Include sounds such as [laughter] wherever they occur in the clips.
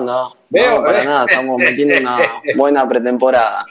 no, no. no, para nada, estamos metiendo una [laughs] buena pretemporada.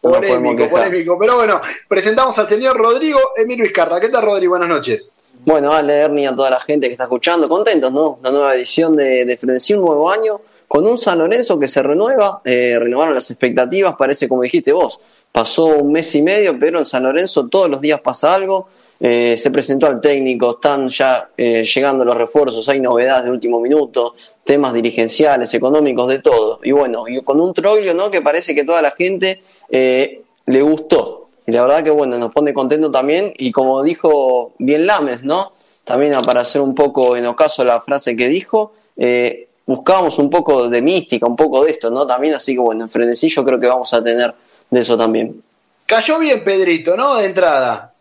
polémico, polémico. Pero bueno, presentamos al señor Rodrigo Emilio Vizcarra. ¿Qué tal, Rodrigo? Buenas noches. Bueno, a leer ni a toda la gente que está escuchando, contentos, ¿no? La nueva edición de, de un nuevo año, con un San Lorenzo que se renueva, eh, renovaron las expectativas, parece como dijiste vos, pasó un mes y medio, pero en San Lorenzo todos los días pasa algo, eh, se presentó al técnico, están ya eh, llegando los refuerzos, hay novedades de último minuto, temas dirigenciales, económicos, de todo. Y bueno, y con un troglio, ¿no? Que parece que toda la gente eh, le gustó. Y la verdad que bueno, nos pone contento también. Y como dijo bien Lames, ¿no? También para hacer un poco en ocaso la frase que dijo, buscábamos un poco de mística, un poco de esto, ¿no? También, así que bueno, en Frenesí yo creo que vamos a tener de eso también. Cayó bien Pedrito, ¿no? De entrada.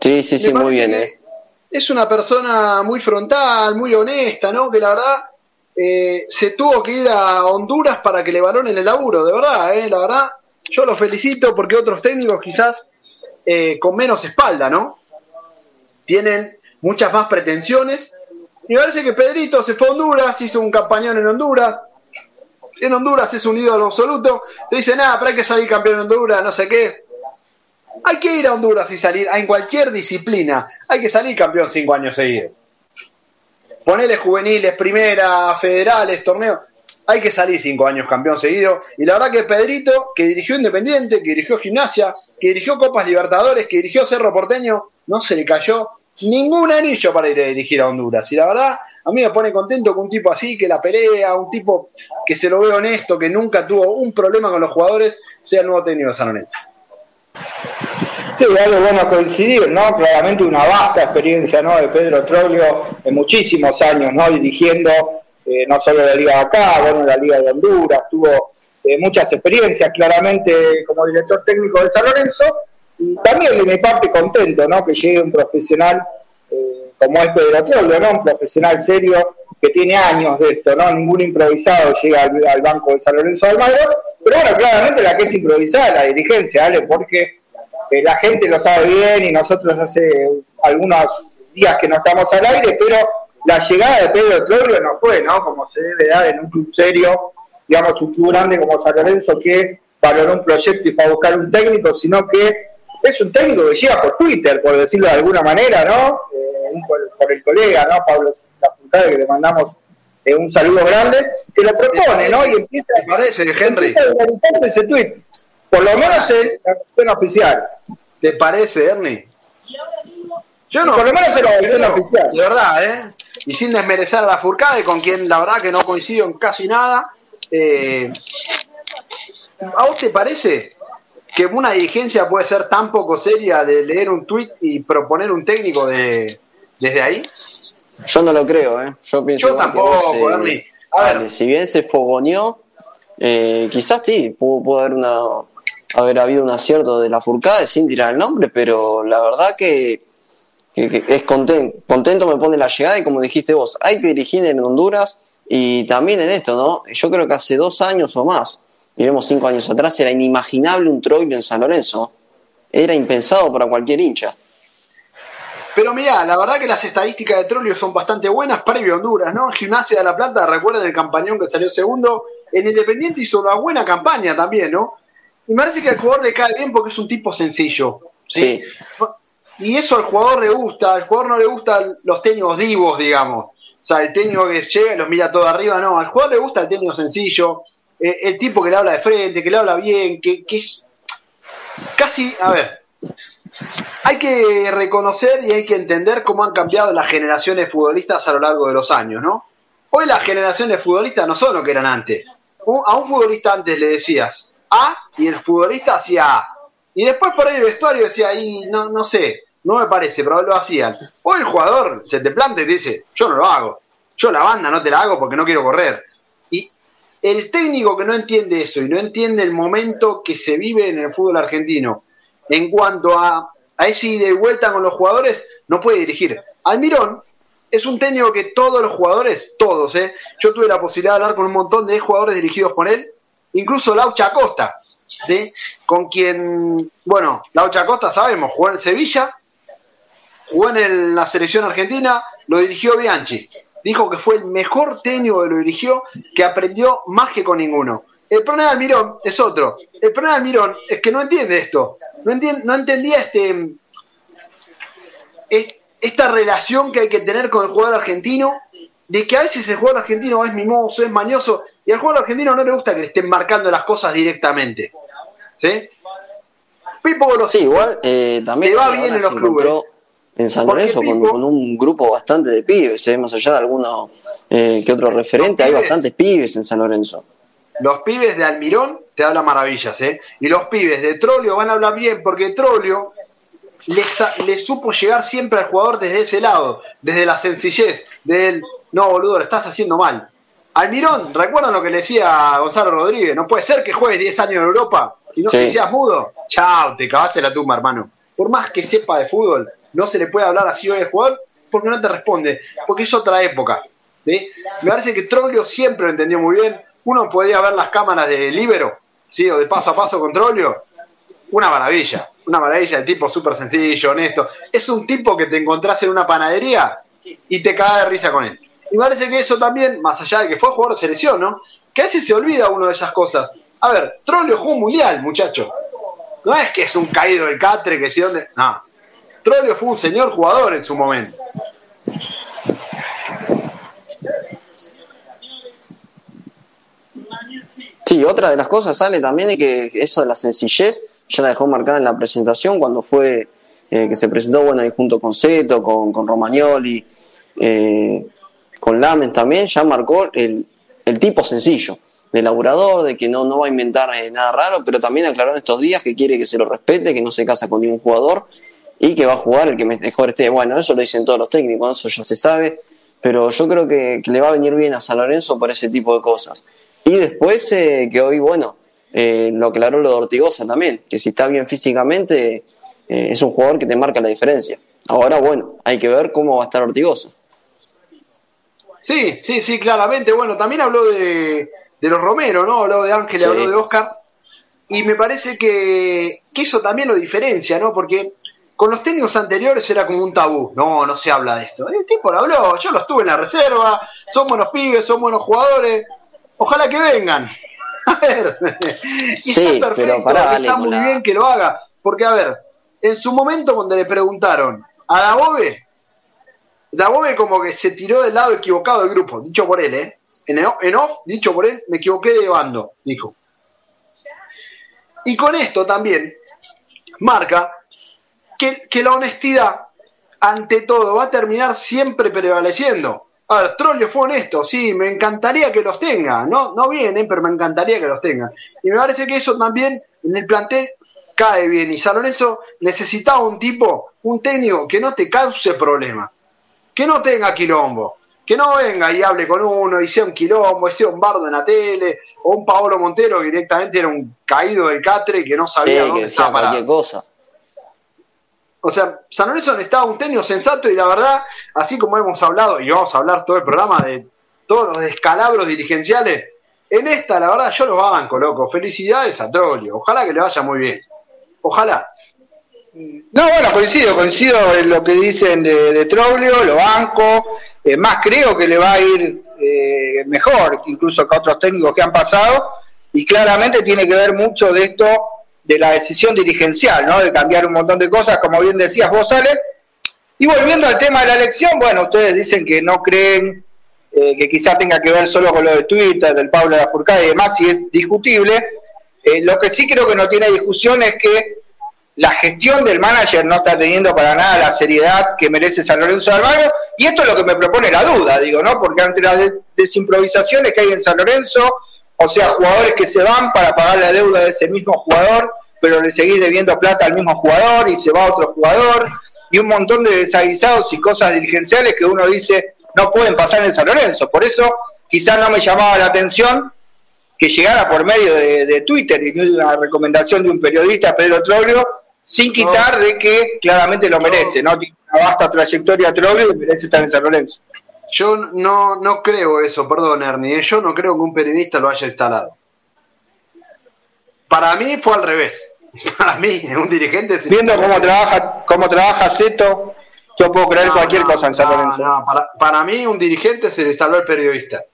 Sí, sí, sí, muy bien. Eh. Es una persona muy frontal, muy honesta, ¿no? Que la verdad eh, se tuvo que ir a Honduras para que le valoren el laburo, de verdad, ¿eh? La verdad, yo lo felicito porque otros técnicos quizás eh, con menos espalda, ¿no? Tienen muchas más pretensiones. Y parece que Pedrito se fue a Honduras, hizo un campañón en Honduras. En Honduras es un ídolo absoluto. Te dice, nada, pero hay que salir campeón en Honduras, no sé qué. Hay que ir a Honduras y salir, en cualquier disciplina, hay que salir campeón cinco años seguidos. Ponerle juveniles, primera, federales, torneos, hay que salir cinco años campeón seguido. Y la verdad que Pedrito, que dirigió Independiente, que dirigió Gimnasia, que dirigió Copas Libertadores, que dirigió Cerro Porteño, no se le cayó ningún anillo para ir a dirigir a Honduras. Y la verdad, a mí me pone contento que un tipo así, que la pelea, un tipo que se lo ve honesto, que nunca tuvo un problema con los jugadores, sea el nuevo técnico de San Lorenzo. Sí, algo bueno coincidir, ¿no? Claramente una vasta experiencia, ¿no? De Pedro Troglio en muchísimos años, ¿no? Dirigiendo eh, no solo la Liga de acá, bueno, la Liga de Honduras, tuvo eh, muchas experiencias claramente como director técnico de San Lorenzo y también de mi parte contento, ¿no? Que llegue un profesional eh, como es Pedro Troglio, ¿no? Un profesional serio que tiene años de esto, ¿no? Ningún improvisado llega al, banco de San Lorenzo de Almagro, pero bueno, claramente la que es improvisada la dirigencia, ¿vale? Porque la gente lo sabe bien y nosotros hace algunos días que no estamos al aire, pero la llegada de Pedro Troglio no fue, ¿no? Como se debe dar en un club serio, digamos, un club grande como San Lorenzo que valoró un proyecto y para buscar un técnico, sino que es un técnico que llega por Twitter, por decirlo de alguna manera, ¿no? Eh, por, el colega, ¿no? Pablo La que le mandamos eh, un saludo grande, que lo propone, ¿no? Y empieza, parece, Henry? a ese tweet. Por lo menos en la versión oficial. ¿Te parece, Ernie? Yo no. Por lo menos en la versión oficial. De verdad, ¿eh? Y sin desmerecer a la Furcade, con quien la verdad que no coincido en casi nada. Eh, ¿A vos te parece que una dirigencia puede ser tan poco seria de leer un tuit y proponer un técnico de, desde ahí? Yo no lo creo, ¿eh? Yo pienso Yo tampoco, Ernie. A ver. Si bien se fogoneó, eh, quizás sí, pudo haber una, haber habido un acierto de la Furcade sin tirar el nombre, pero la verdad que, es contento, contento me pone la llegada y como dijiste vos, hay que dirigir en Honduras y también en esto, ¿no? Yo creo que hace dos años o más, miremos cinco años atrás, era inimaginable un Troilo en San Lorenzo. Era impensado para cualquier hincha. Pero mira, la verdad que las estadísticas de Trollio son bastante buenas previo Honduras, ¿no? Gimnasia de la Plata, recuerden el campañón que salió segundo. En Independiente hizo una buena campaña también, ¿no? Y me parece que al jugador le cae bien porque es un tipo sencillo. ¿sí? Y eso al jugador le gusta, al jugador no le gustan los técnicos divos, digamos. O sea, el técnico que llega y los mira todo arriba, no. Al jugador le gusta el técnico sencillo, eh, el tipo que le habla de frente, que le habla bien, que, que es casi, a ver, hay que reconocer y hay que entender cómo han cambiado las generaciones futbolistas a lo largo de los años, ¿no? Hoy las generaciones futbolistas no son lo que eran antes. A un futbolista antes le decías, y el futbolista hacía A. Y después por ahí el vestuario decía, ahí no, no sé, no me parece, pero lo hacían. O el jugador se te planta y te dice, yo no lo hago. Yo la banda no te la hago porque no quiero correr. Y el técnico que no entiende eso y no entiende el momento que se vive en el fútbol argentino en cuanto a, a ese ida y vuelta con los jugadores, no puede dirigir. Almirón es un técnico que todos los jugadores, todos, ¿eh? yo tuve la posibilidad de hablar con un montón de jugadores dirigidos por él, incluso Laucha Costa, ¿sí? con quien, bueno, Laucha Costa sabemos, jugó en Sevilla, jugó en la selección argentina, lo dirigió Bianchi. dijo que fue el mejor técnico que lo dirigió, que aprendió más que con ninguno. El problema de Almirón es otro. El problema de Almirón es que no entiende esto. No, entiende, no entendía este, esta relación que hay que tener con el jugador argentino, de que a veces el jugador argentino es mimoso, es mañoso, y al jugador argentino no le gusta que le estén marcando las cosas directamente. ¿Sí? Pipo Sí, igual eh, también va bien en los clubes. En San Lorenzo con, un grupo bastante de pibes, ¿eh? más allá de algunos eh, que otro referente, hay bastantes pibes en San Lorenzo. Los pibes de Almirón te hablan maravillas, ¿eh? Y los pibes de Trolio van a hablar bien, porque Trolio le, supo llegar siempre al jugador desde ese lado, desde la sencillez, del no boludo, lo estás haciendo mal. Almirón, ¿recuerdan lo que le decía a Gonzalo Rodríguez? No puede ser que juegues 10 años en Europa y no te seas mudo. Chao, te cagaste la tumba, hermano. Por más que sepa de fútbol, no se le puede hablar así hoy al jugador porque no te responde, porque es otra época. Me parece que Troglio siempre lo entendió muy bien. Uno podía ver las cámaras de Libero, ¿sí? o de paso a paso con Troglio. Una maravilla, una maravilla, el tipo súper sencillo, honesto. Es un tipo que te encontrás en una panadería y te caga de risa con él. Y parece que eso también, más allá de que fue jugador de selección, ¿no? Que a se olvida uno de esas cosas. A ver, Troglio jugó un mundial, muchacho. No es que es un caído del catre, que si dónde. No. Trollio fue un señor jugador en su momento. Sí, otra de las cosas sale también es que eso de la sencillez ya la dejó marcada en la presentación cuando fue eh, que se presentó bueno ahí junto con Seto, con, con Romagnoli, eh, Lamen también, ya marcó el, el tipo sencillo de laburador, de que no, no va a inventar eh, nada raro, pero también aclaró en estos días que quiere que se lo respete, que no se casa con ningún jugador y que va a jugar el que mejor esté. Bueno, eso lo dicen todos los técnicos, eso ya se sabe, pero yo creo que, le va a venir bien a San Lorenzo por ese tipo de cosas. Y después eh, que hoy, bueno, eh, lo aclaró lo de Ortigosa también, que si está bien físicamente es un jugador que te marca la diferencia. Ahora, bueno, hay que ver cómo va a estar Ortigosa. Sí, sí, sí, claramente. Bueno, también habló de, de los Romero, ¿no? Habló de Ángel, habló de Oscar. Y me parece que, eso también lo diferencia, ¿no? Porque con los técnicos anteriores era como un tabú. No, no se habla de esto. El tipo lo habló, yo lo estuve en la reserva, son buenos pibes, son buenos jugadores. Ojalá que vengan. [laughs] A ver. y está perfecto, está muy bien que lo haga. Porque, a ver, en su momento cuando le preguntaron a Dabove, Dabove como que se tiró del lado equivocado del grupo, dicho por él, ¿eh? en off, dicho por él, me equivoqué de bando, dijo. Y con esto también marca que, la honestidad, ante todo, va a terminar siempre prevaleciendo. A ver, Trollio fue honesto, sí, me encantaría que los tenga, no, no vienen, pero me encantaría que los tenga. Y me parece que eso también en el plantel cae bien. Y San Lorenzo necesitaba un tipo, un técnico que no te cause problema, que no tenga quilombo, que no venga y hable con uno y sea un quilombo, y sea un bardo en la tele, o un Paolo Montero que directamente era un caído del catre y que no sabía dónde estaba cualquier cosa. O sea, San Lorenzo necesitaba un técnico sensato y la verdad, así como hemos hablado, y vamos a hablar todo el programa de todos los descalabros dirigenciales, en esta, la verdad, yo lo banco, loco. Felicidades a Troglio. Ojalá que le vaya muy bien. Ojalá. No, bueno, coincido, coincido en lo que dicen de, de Troglio, lo banco. Eh, más creo que le va a ir eh, mejor, incluso que otros técnicos que han pasado, y claramente tiene que ver mucho de esto, de la decisión dirigencial, ¿no? De cambiar un montón de cosas, como bien decías vos, Ale. Y volviendo al tema de la elección, bueno, ustedes dicen que no creen eh, que quizá tenga que ver solo con lo de Twitter, del Pablo de la Furcada y demás, si es discutible. lo que sí creo que no tiene discusión es que la gestión del manager no está teniendo para nada la seriedad que merece San Lorenzo de Almagro, y esto es lo que me propone la duda, digo, ¿no? Porque ante las desimprovisaciones que hay en San Lorenzo, o sea, jugadores que se van para pagar la deuda de ese mismo jugador, pero le seguís debiendo plata al mismo jugador y se va otro jugador, y un montón de desaguisados y cosas dirigenciales que uno dice no pueden pasar en San Lorenzo. Por eso quizás no me llamaba la atención que llegara por medio de, Twitter y no una recomendación de un periodista, Pedro Troglio, sin quitar de que claramente lo merece, ¿no? Tiene una vasta trayectoria Troglio y merece estar en San Lorenzo. Yo no, no creo eso, perdón Ernie, ¿eh? yo no creo que un periodista lo haya instalado. Para mí fue al revés. [laughs] Para mí, un dirigente... Viendo cómo trabaja, cómo trabaja Zeto yo puedo creer cualquier cosa en San Lorenzo. para, para mí un dirigente se le instaló el periodista.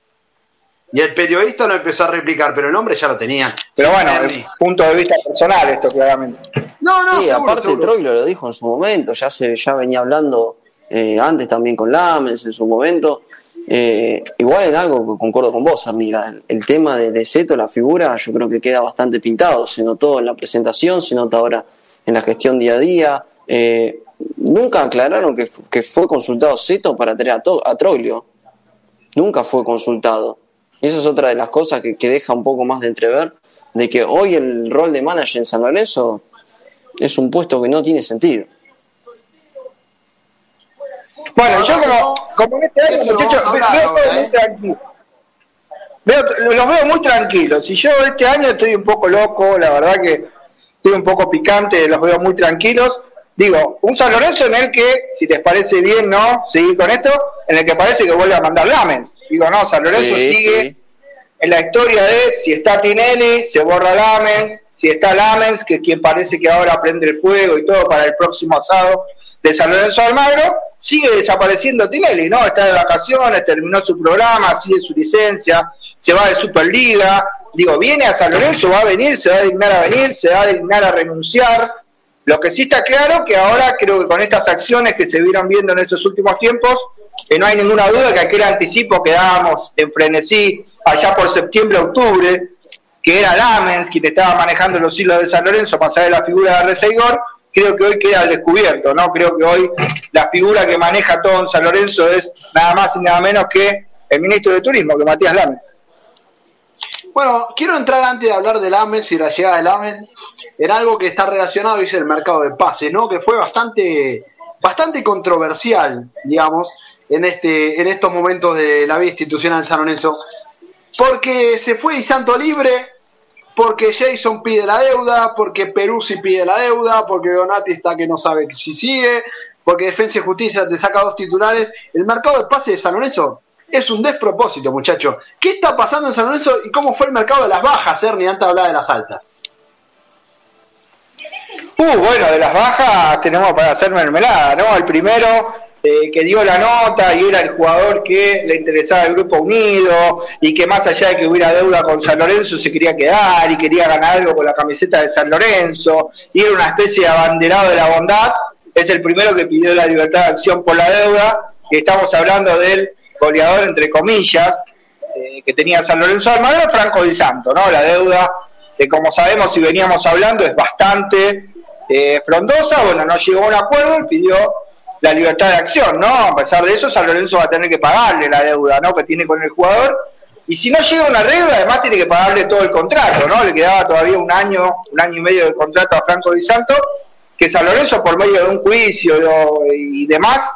Y el periodista no empezó a replicar, pero el nombre ya lo tenía. Pero bueno, punto de vista personal esto, claramente. No, no, sí, aparte Troilo lo dijo en su momento, ya se ya venía hablando eh, antes también con Lamens en su momento. Eh, igual en algo que concuerdo con vos, amiga. El, tema de, de Seto, la figura, yo creo que queda bastante pintado. Se notó en la presentación, se nota ahora en la gestión día a día. Eh, nunca aclararon que, que, fue consultado Seto para traer a, a Troglio. Nunca fue consultado. Y esa es otra de las cosas que, que, deja un poco más de entrever, de que hoy el rol de manager en San Lorenzo es un puesto que no tiene sentido. Bueno, yo como, como en este año, muchachos, veo todo muy tranquilo. los veo muy tranquilos. Y yo este año estoy un poco loco, la verdad que estoy un poco picante, los veo muy tranquilos. Digo, un San Lorenzo en el que, si les parece bien, ¿no? Seguir con esto, en el que parece que vuelve a mandar Lamens. Digo, no, San Lorenzo sigue en la historia de si está Tinelli, se borra Lamens, si está Lamens, que quien parece que ahora prende el fuego y todo para el próximo asado de San Lorenzo Almagro, sigue desapareciendo Tinelli, ¿no? Está de vacaciones, terminó su programa, sigue su licencia, se va de Superliga, digo, viene a San Lorenzo, va a venir, se va a dignar a venir, se va a dignar a renunciar, lo que sí está claro que ahora creo que con estas acciones que se vieron viendo en estos últimos tiempos, que no hay ninguna duda que aquel anticipo que dábamos en frenesí allá por septiembre, octubre, que era Lamens quien estaba manejando los hilos de San Lorenzo, pasar de la figura de Reseigor, creo que hoy queda al descubierto, ¿no? Creo que hoy la figura que maneja todo en San Lorenzo es nada más y nada menos que el ministro de Turismo, que Matías Lamens. Bueno, quiero entrar antes de hablar de Lamens y la llegada de Lamens en algo que está relacionado, es el mercado de pases, ¿no? Que fue bastante, bastante controversial, digamos, en este, en estos momentos de la vida institucional en San Lorenzo. Porque se fue y Santo Libre, porque Jason pide la deuda, porque Peruzzi pide la deuda, porque Donati está que no sabe si sigue, porque Defensa y Justicia te saca dos titulares. El mercado de pases de San Lorenzo es un despropósito, muchachos. ¿Qué está pasando en San Lorenzo y cómo fue el mercado de las bajas, Ernie, antes de hablar de las altas? Uh, bueno, de las bajas tenemos para hacer mermelada, ¿no? El primero eh, que dio la nota y era el jugador que le interesaba el grupo unido y que más allá de que hubiera deuda con San Lorenzo se quería quedar y quería ganar algo con la camiseta de San Lorenzo y era una especie de abanderado de la bondad, es el primero que pidió la libertad de acción por la deuda. Y estamos hablando del goleador entre comillas eh, que tenía San Lorenzo. Almagro, Franco Di Santo, ¿no? La deuda que como sabemos y veníamos hablando es bastante eh, frondosa, bueno, no llegó a un acuerdo y pidió la libertad de acción, ¿no? A pesar de eso, San Lorenzo va a tener que pagarle la deuda, ¿no? Que tiene con el jugador. Y si no llega un arreglo, además tiene que pagarle todo el contrato, ¿no? Le quedaba todavía un año, un año y medio de contrato a Franco Di Santo, que San Lorenzo por medio de un juicio y demás,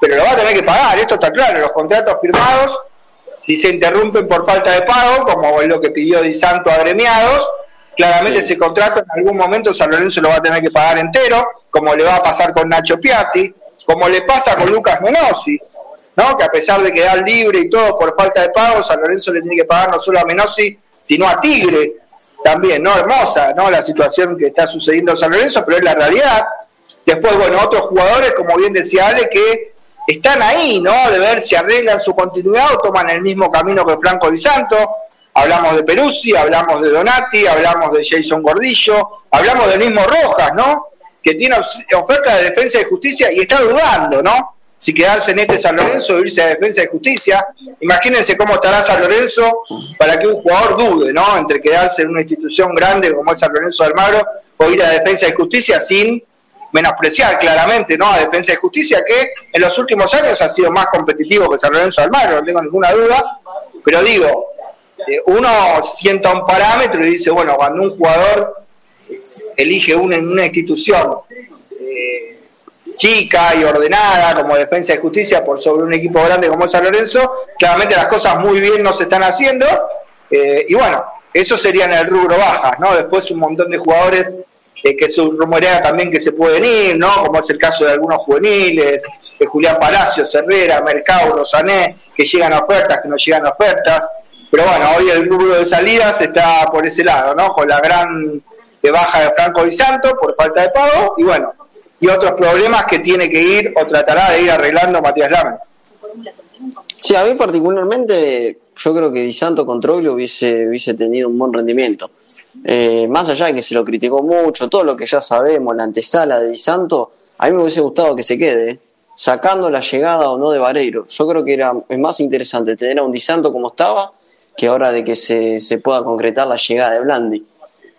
pero lo va a tener que pagar, esto está claro, los contratos firmados, si se interrumpen por falta de pago, como es lo que pidió Di Santo a agremiados, Claramente ese contrato en algún momento San Lorenzo lo va a tener que pagar entero, como le va a pasar con Nacho Piatti, como le pasa con Lucas Menossi, ¿no? que a pesar de quedar libre y todo por falta de pago, San Lorenzo le tiene que pagar no solo a Menossi, sino a Tigre también, ¿no? Hermosa, ¿no? La situación que está sucediendo en San Lorenzo, pero es la realidad. Después, bueno, otros jugadores, como bien decía Ale, que están ahí, ¿no? De ver si arreglan su continuidad o toman el mismo camino que Franco Di Santo hablamos de Peruzzi, hablamos de Donati, hablamos de Jason Gordillo, hablamos del mismo Rojas, ¿no? Que tiene oferta de defensa y justicia y está dudando, ¿no? Si quedarse en este San Lorenzo o irse a defensa y justicia. Imagínense cómo estará San Lorenzo para que un jugador dude, ¿no? Entre quedarse en una institución grande como es San Lorenzo de Almagro o ir a defensa y justicia sin menospreciar claramente ¿no? a Defensa y Justicia, que en los últimos años ha sido más competitivo que San Lorenzo de Almagro, no tengo ninguna duda, pero digo, eh, uno sienta un parámetro y dice, bueno, cuando un jugador elige una, una institución eh, chica y ordenada como Defensa y Justicia por sobre un equipo grande como San Lorenzo, claramente las cosas muy bien no se están haciendo. Eh, y bueno, eso sería en el rubro bajas, ¿no? Después un montón de jugadores que se rumorea también que se pueden ir, ¿no? Como es el caso de algunos juveniles, de Julián Palacios, Herrera, Mercado, Rosané, que llegan a ofertas, que no llegan a ofertas. Pero bueno, hoy el grupo de salidas está por ese lado, ¿no? Con la gran de baja de Franco Di Santo por falta de pago y bueno, y otros problemas que tiene que ir o tratará de ir arreglando Matías Lames. Sí, a mí particularmente yo creo que Di Santo con hubiese, hubiese tenido un buen rendimiento. Eh, más allá de que se lo criticó mucho, todo lo que ya sabemos, la antesala de Di Santo, a mí me hubiese gustado que se quede, sacando la llegada o no de Vareiro. Yo creo que era es más interesante tener a un Di Santo como estaba que ahora de que se, se pueda concretar la llegada de Blandi.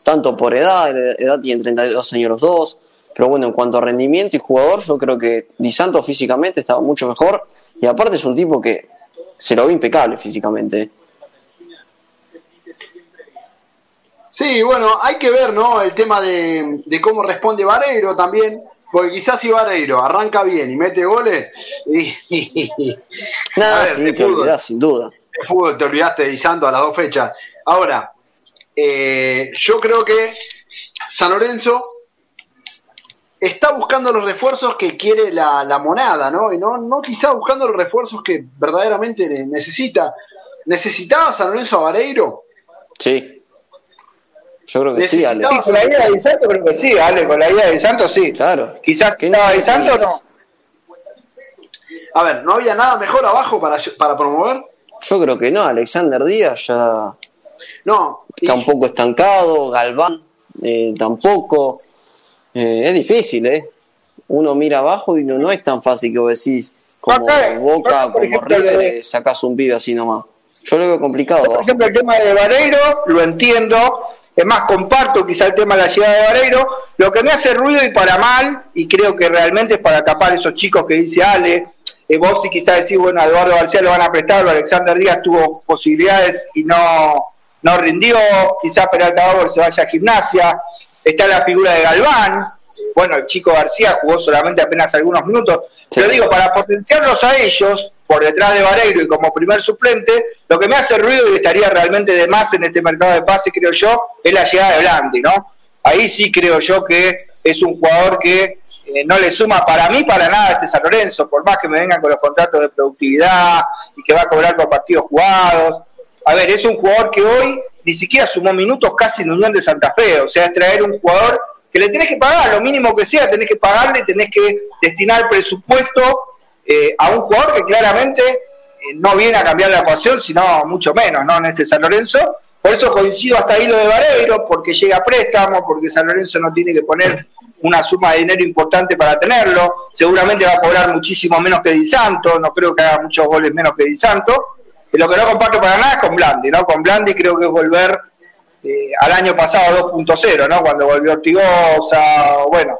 Tanto por edad, edad tiene 32 años los dos, pero bueno, en cuanto a rendimiento y jugador, yo creo que Di Santo físicamente estaba mucho mejor y aparte es un tipo que se lo ve impecable físicamente. Sí, bueno, hay que ver, ¿no? El tema de, de cómo responde Vareiro también, porque quizás si Vareiro arranca bien y mete goles, y, Nada, sí, te olvidás, sin duda. De fútbol te olvidaste de Santo a las dos fechas. Ahora, eh, yo creo que San Lorenzo está buscando los refuerzos que quiere la, la monada, ¿no? Y no, no quizá buscando los refuerzos que verdaderamente necesita. ¿Necesitaba San Lorenzo a Vareiro? Sí. Yo creo que sí, Ale. Sí, con la idea de Santo creo que sí, Ale, con la idea de Santo sí. Claro. Quizás que no de Santo no. A ver, ¿no había nada mejor abajo para, para promover? Yo creo que no, Alexander Díaz ya no, está un poco estancado, Galván eh, tampoco. Eh, es difícil, ¿eh? Uno mira abajo y no, no es tan fácil que vos decís, como Boca, como ejemplo, River, de... sacás un pibe así nomás. Yo lo veo complicado. Por ejemplo, el tema de Vareiro, lo entiendo, es más, comparto quizá el tema de la llegada de Vareiro. Lo que me hace ruido y para mal, y creo que realmente es para tapar esos chicos que dice Ale, eh, vos si quizás decís, bueno, a Eduardo García lo van a prestar, o Alexander Díaz tuvo posibilidades y no, no rindió, quizás Peralta Bauer se vaya a gimnasia, está la figura de Galván, bueno, el chico García jugó solamente apenas algunos minutos, sí. pero digo, para potenciarlos a ellos, por detrás de Vareiro y como primer suplente, lo que me hace ruido y estaría realmente de más en este mercado de pase, creo yo, es la llegada de Blandi, ¿no? Ahí sí creo yo que es un jugador que eh, no le suma para mí para nada a este San Lorenzo, por más que me vengan con los contratos de productividad y que va a cobrar por partidos jugados. A ver, es un jugador que hoy ni siquiera sumó minutos casi en Unión de Santa Fe, o sea, es traer un jugador que le tenés que pagar, lo mínimo que sea, tenés que pagarle, tenés que destinar presupuesto eh, a un jugador que claramente eh, no viene a cambiar la ecuación, sino mucho menos, ¿no? En este San Lorenzo. Por eso coincido hasta ahí lo de Vareiro, porque llega a préstamo, porque San Lorenzo no tiene que poner una suma de dinero importante para tenerlo. Seguramente va a cobrar muchísimo menos que Di Santo, no creo que haga muchos goles menos que Di Santo. Y lo que no comparto para nada es con Blandi, ¿no? Con Blandi creo que es volver eh, al año pasado 2.0, ¿no? Cuando volvió Ortigosa, bueno,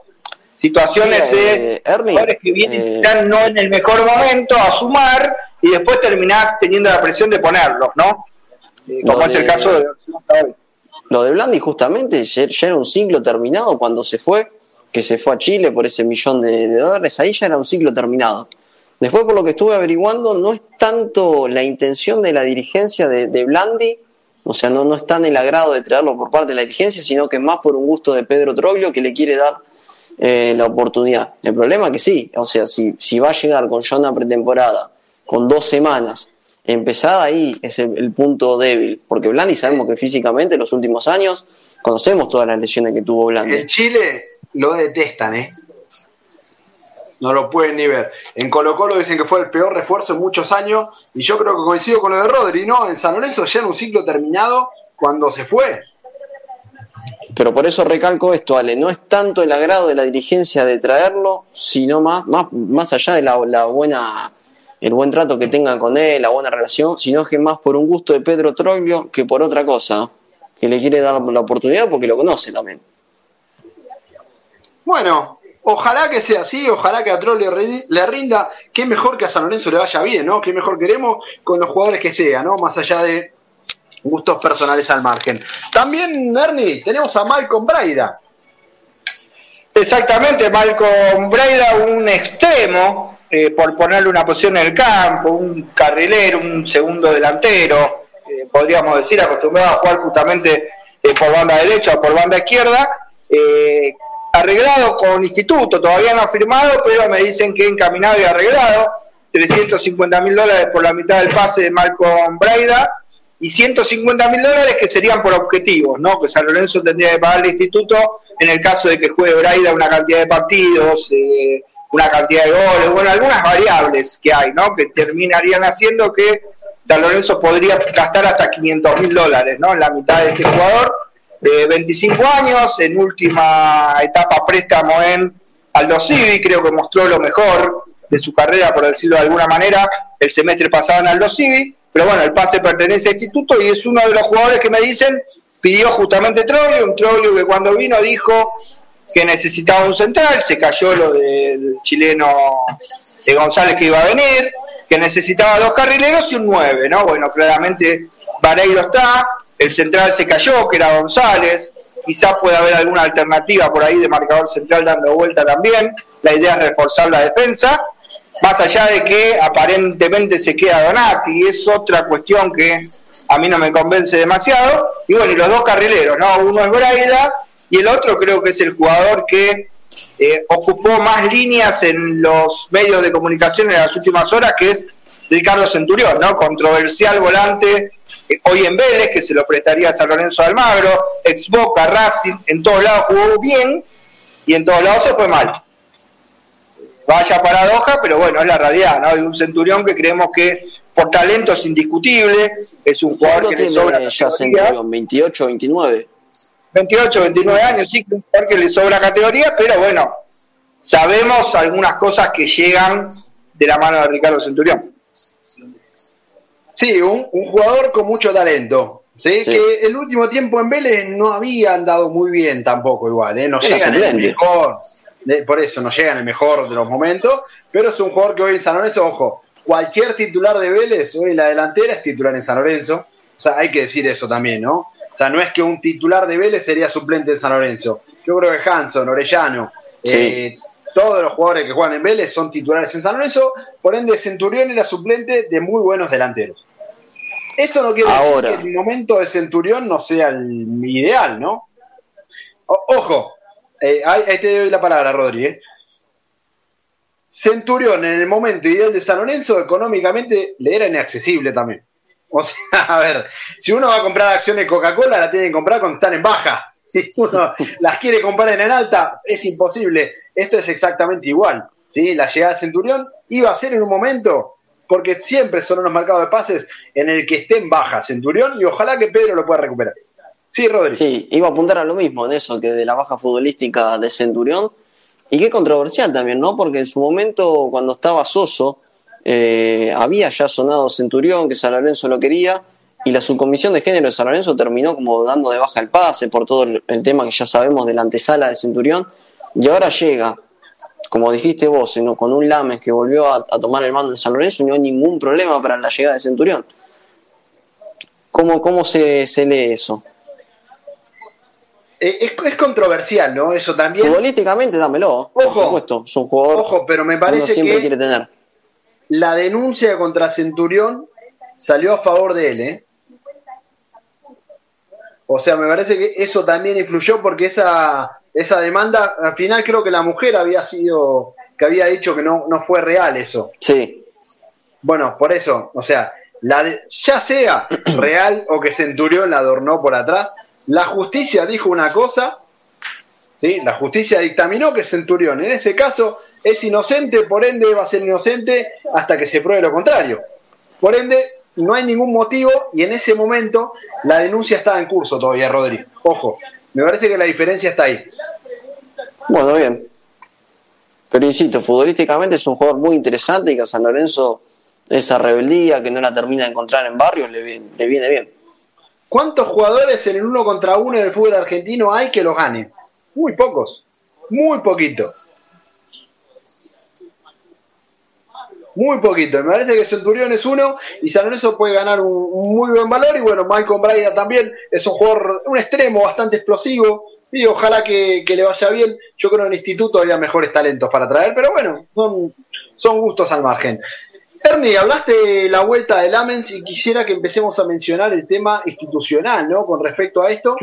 situaciones eh, Ernie, que vienen eh, ya no en el mejor momento a sumar y después terminás teniendo la presión de ponerlos, ¿no? Eh, como es el caso de hoy. Lo de Blandi justamente ya, ya era un ciclo terminado cuando se fue, que se fue a Chile por ese millón de, de dólares, ahí ya era un ciclo terminado. Después, por lo que estuve averiguando, no es tanto la intención de la dirigencia de, Blandi, o sea, no, no está en el agrado de traerlo por parte de la dirigencia, sino que es más por un gusto de Pedro Troglio que le quiere dar eh, la oportunidad. El problema es que sí, o sea, si, si va a llegar con ya una pretemporada, con dos semanas, empezada ahí es el, el punto débil, porque Blandi sabemos que físicamente en los últimos años conocemos todas las lesiones que tuvo Blandi. En Chile lo detestan, ¿eh? No lo pueden ni ver. En Colo Colo dicen que fue el peor refuerzo en muchos años. Y yo creo que coincido con lo de Rodri, ¿no? En San Lorenzo ya era un ciclo terminado cuando se fue. Pero por eso recalco esto, Ale, no es tanto el agrado de la dirigencia de traerlo, sino más, más, más allá de la, la buena, el buen trato que tengan con él, la buena relación, sino que más por un gusto de Pedro Troglio que por otra cosa, que le quiere dar la oportunidad porque lo conoce también. Bueno, ojalá que sea así, ojalá que a Troll le, ri- le rinda. Qué mejor que a San Lorenzo le vaya bien, ¿no? Qué mejor queremos con los jugadores que sea, ¿no? Más allá de gustos personales al margen. También, Ernie, tenemos a Malcolm Braida. Exactamente, Malcolm Breida, un extremo, eh, por ponerle una posición en el campo, un carrilero, un segundo delantero, eh, podríamos decir, acostumbrado a jugar justamente eh, por banda derecha o por banda izquierda, arreglado con Instituto, todavía no firmado, pero me dicen que encaminado y arreglado, 350 mil dólares por la mitad del pase de Malcolm Breida, y 150 mil dólares que serían por objetivos, ¿no? Que San Lorenzo tendría que pagar al instituto en el caso de que juegue Braida una cantidad de partidos, eh, una cantidad de goles, bueno, algunas variables que hay, ¿no? Que terminarían haciendo que San Lorenzo podría gastar hasta 500 mil dólares, ¿no? En la mitad de este jugador, de 25 años, en última etapa préstamo en Aldo Civi, creo que mostró lo mejor de su carrera, por decirlo de alguna manera, el semestre pasado en Aldo Civi, pero bueno, el pase pertenece al instituto y es uno de los jugadores que me dicen, pidió justamente Troglio, un Troglio que cuando vino dijo que necesitaba un central, se cayó lo del chileno de González que iba a venir, que necesitaba dos carrileros y un nueve, ¿no? Bueno, claramente Vareiro está, el central se cayó, que era González, quizás pueda haber alguna alternativa por ahí de marcador central dando vuelta también, la idea es reforzar la defensa, más allá de que aparentemente se queda Donati, es otra cuestión que a mí no me convence demasiado, y bueno, y los dos carrileros, ¿no? Uno es Braida y el otro creo que es el jugador que eh, ocupó más líneas en los medios de comunicación en las últimas horas, que es Ricardo Centurión, ¿no? Controversial volante hoy en Vélez, que se lo prestaría a San Lorenzo Almagro, ex Boca, Racing, en todos lados jugó bien y en todos lados se fue mal. Vaya paradoja, pero bueno, es la realidad, ¿no? Hay un Centurión que creemos que por talento es indiscutible, es un jugador que le sobra. Ya Centurión, 28, 29. 28, 29 años, sí, que le sobra categoría, pero bueno, sabemos algunas cosas que llegan de la mano de Ricardo Centurión. Sí, un, jugador con mucho talento. ¿sí? Que el último tiempo en Vélez no había andado muy bien tampoco igual, ¿eh? no llega en el mejor, por eso no llega en el mejor de los momentos, pero es un jugador que hoy en San Lorenzo, ojo, cualquier titular de Vélez hoy en la delantera es titular en San Lorenzo, o sea, hay que decir eso también, ¿no? O sea, no es que un titular de Vélez sería suplente de San Lorenzo. Yo creo que Hanson, Orellano, eh, todos los jugadores que juegan en Vélez son titulares en San Lorenzo, por ende Centurión era suplente de muy buenos delanteros. Eso no quiere decir que el momento de Centurión no sea el ideal, ¿no? ojo, eh, ahí, te doy la palabra, Rodri. Eh. Centurión en el momento ideal de San Lorenzo económicamente le era inaccesible también. O sea, [laughs] a ver, si uno va a comprar acciones Coca-Cola, la tiene que comprar cuando están en baja. Si uno las quiere comprar en alta, es imposible. Esto es exactamente igual. ¿sí? La llegada de Centurión iba a ser en un momento, porque siempre son unos marcados de pases en el que esté en baja Centurión y ojalá que Pedro lo pueda recuperar. Sí, Rodri. Sí, iba a apuntar a lo mismo en eso, que de la baja futbolística de Centurión. Y qué controversial también, ¿no? Porque en su momento, cuando estaba Soso, eh, había ya sonado Centurión, que San Lorenzo lo quería, y la subcomisión de género de San Lorenzo terminó como dando de baja el pase por todo el, tema que ya sabemos de la antesala de Centurión, y ahora llega, como dijiste vos, con un Lames que volvió a, tomar el mando en San Lorenzo, no hay ningún problema para la llegada de Centurión. ¿Cómo, cómo se, lee eso? Eh, es, controversial, ¿no? Eso también. Futbolísticamente, dámelo. Ojo, por supuesto. Es un jugador ojo, pero me parece siempre que quiere tener la denuncia contra Centurión salió a favor de él, ¿eh? O sea, me parece que eso también influyó porque esa, esa demanda, al final creo que la mujer había sido, que había dicho que no, no fue real eso. Sí. Bueno, por eso, o sea, la ya sea [clears throat] real o que Centurión la adornó por atrás, la justicia dijo una cosa, ¿sí? La justicia dictaminó que Centurión en ese caso es inocente, por ende va a ser inocente hasta que se pruebe lo contrario. Por ende, no hay ningún motivo y en ese momento la denuncia estaba en curso todavía, Rodri. Ojo, me parece que la diferencia está ahí. Bueno, bien. Pero insisto, futbolísticamente es un jugador muy interesante y que a San Lorenzo esa rebeldía que no la termina de encontrar en barrios le viene, le viene bien. ¿Cuántos jugadores en el uno contra uno en el fútbol argentino hay que lo ganen? Muy pocos, muy poquitos. Muy poquito. Me parece que Centurión es uno y San Lorenzo puede ganar un, muy buen valor. Y bueno, Michael Braida también es un jugador, un extremo bastante explosivo. Y ojalá que, le vaya bien. Yo creo que en el instituto había mejores talentos para traer, pero bueno, son, son gustos al margen. Ernie, hablaste de la vuelta del Lamens y quisiera que empecemos a mencionar el tema institucional, ¿no? Con respecto a esto,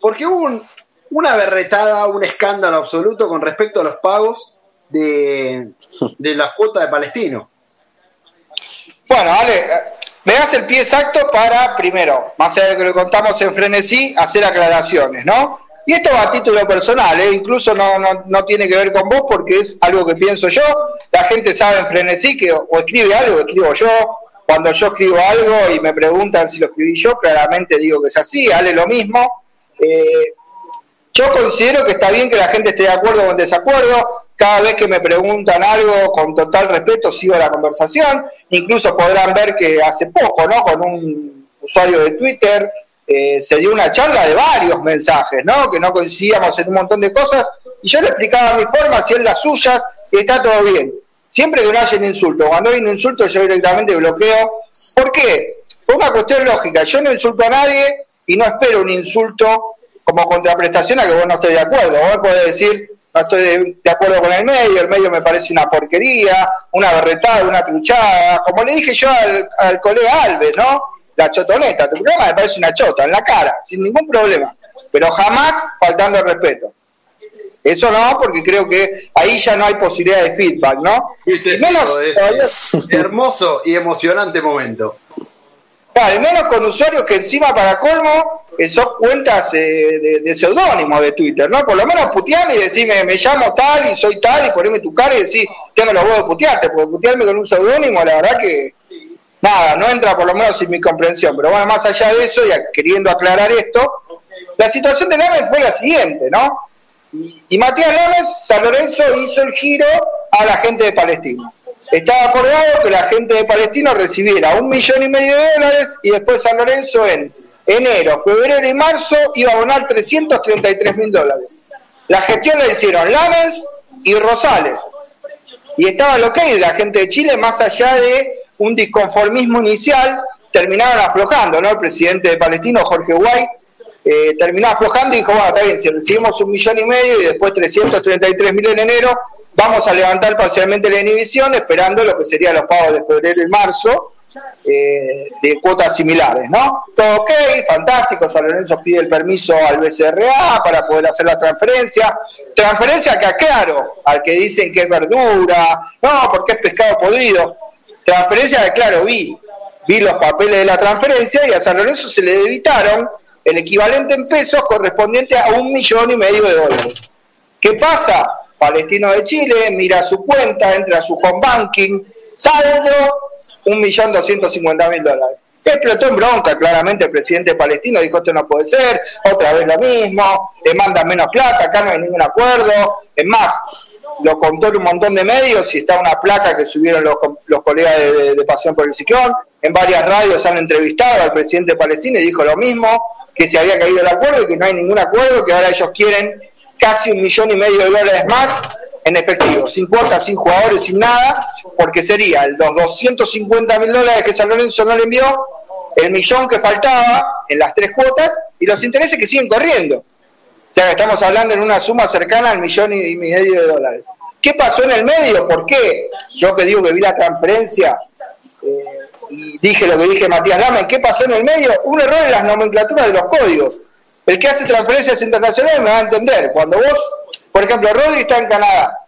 porque hubo una berretada, un escándalo absoluto con respecto a los pagos de, de la cuota de Palestino. Bueno, Ale, me das el pie exacto para, primero, más allá de que lo contamos en frenesí, hacer aclaraciones, ¿no? Y esto va a título personal, ¿eh? incluso no, no, no, tiene que ver con vos porque es algo que pienso yo. La gente sabe en frenesí que o escribe algo, o escribo yo. Cuando yo escribo algo y me preguntan si lo escribí yo, claramente digo que es así, hable lo mismo. Eh, yo considero que está bien que la gente esté de acuerdo o en desacuerdo. Cada vez que me preguntan algo, con total respeto, sigo la conversación. Incluso podrán ver que hace poco, ¿no? Con un usuario de Twitter, eh, se dio una charla de varios mensajes, ¿no? Que no coincidíamos en un montón de cosas. Y yo le explicaba mi forma, si es las suyas, y está todo bien. Siempre que no haya un insulto. Cuando hay un insulto, yo directamente bloqueo. ¿Por qué? Por una cuestión lógica. Yo no insulto a nadie y no espero un insulto como contraprestación a que vos no estés de acuerdo. Vos podés decir, no estoy de, acuerdo con el medio, el medio me parece una porquería, una berretada, una truchada, como le dije yo al, colega Alves, ¿no? La chotoneta, tu programa me parece una chota, en la cara, sin ningún problema, pero jamás faltando el respeto. Eso no, porque creo que ahí ya no hay posibilidad de feedback, ¿no? Menos, hermoso y emocionante momento. Claro, menos con usuarios que encima para colmo son cuentas eh, de, seudónimo de Twitter, ¿no? Por lo menos puteame y decime, me llamo tal y soy tal y poneme tu cara y decir, tengo los huevos de putearte, porque putearme con un seudónimo, la verdad que nada, no entra por lo menos en mi comprensión. Pero bueno, más allá de eso, y queriendo aclarar esto, la situación de Lames fue la siguiente, ¿no? Y, Matías Lames, San Lorenzo hizo el giro a la gente de Palestina. Estaba acordado que la gente de Palestina recibiera un millón y medio de dólares y después San Lorenzo en enero, febrero y marzo iba a abonar 333 mil dólares. La gestión la hicieron Lamens y Rosales. Y estaba lo que hay la gente de Chile, más allá de un disconformismo inicial, terminaron aflojando, ¿no? El presidente de Palestino, Jorge Guay, eh, terminó aflojando y dijo, bueno, está bien, si recibimos un millón y medio y después 333 mil en enero, vamos a levantar parcialmente la inhibición, esperando lo que serían los pagos de febrero y marzo, eh, de cuotas similares, ¿no? Todo ok, fantástico, San Lorenzo pide el permiso al BCRA para poder hacer la transferencia, transferencia que aclaro, al que dicen que es verdura, no, porque es pescado podrido, transferencia que claro, vi, vi los papeles de la transferencia y a San Lorenzo se le debitaron el equivalente en pesos correspondiente a un millón y medio de dólares. ¿Qué pasa? Palestino de Chile mira su cuenta, entra a su home banking, saldo un millón doscientos cincuenta mil dólares. Explotó en bronca, claramente el presidente palestino dijo esto no puede ser, otra vez lo mismo, le mandan menos plata, acá no hay ningún acuerdo. Es más, lo contó en un montón de medios y está una placa que subieron los, los colegas de, Pasión por el Ciclón. En varias radios han entrevistado al presidente palestino y dijo lo mismo, que se había caído el acuerdo y que no hay ningún acuerdo, que ahora ellos quieren casi un millón y medio de dólares más en efectivo, sin cuotas, sin jugadores, sin nada, porque sería los 250 mil dólares que San Lorenzo no le envió, el millón que faltaba en las tres cuotas y los intereses que siguen corriendo. O sea, estamos hablando en una suma cercana al millón y medio de dólares. ¿Qué pasó en el medio? ¿Por qué? Yo que digo que vi la transferencia eh, y dije lo que dije Matías Lama, ¿qué pasó en el medio? Un error en las nomenclaturas de los códigos. El que hace transferencias internacionales me va a entender. Cuando vos por ejemplo, Rodri está en Canadá.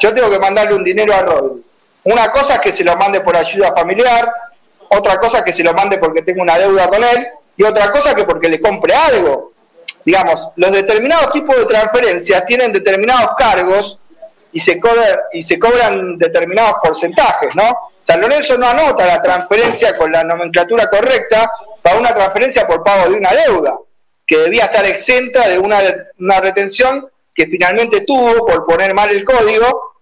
Yo tengo que mandarle un dinero a Rodri. Una cosa es que se lo mande por ayuda familiar, otra cosa es que se lo mande porque tengo una deuda con él, y otra cosa que porque le compre algo. Digamos, los determinados tipos de transferencias tienen determinados cargos y se, cobran, y se cobran determinados porcentajes, ¿no? San Lorenzo no anota la transferencia con la nomenclatura correcta para una transferencia por pago de una deuda, que debía estar exenta de una, una retención que finalmente tuvo, por poner mal el código,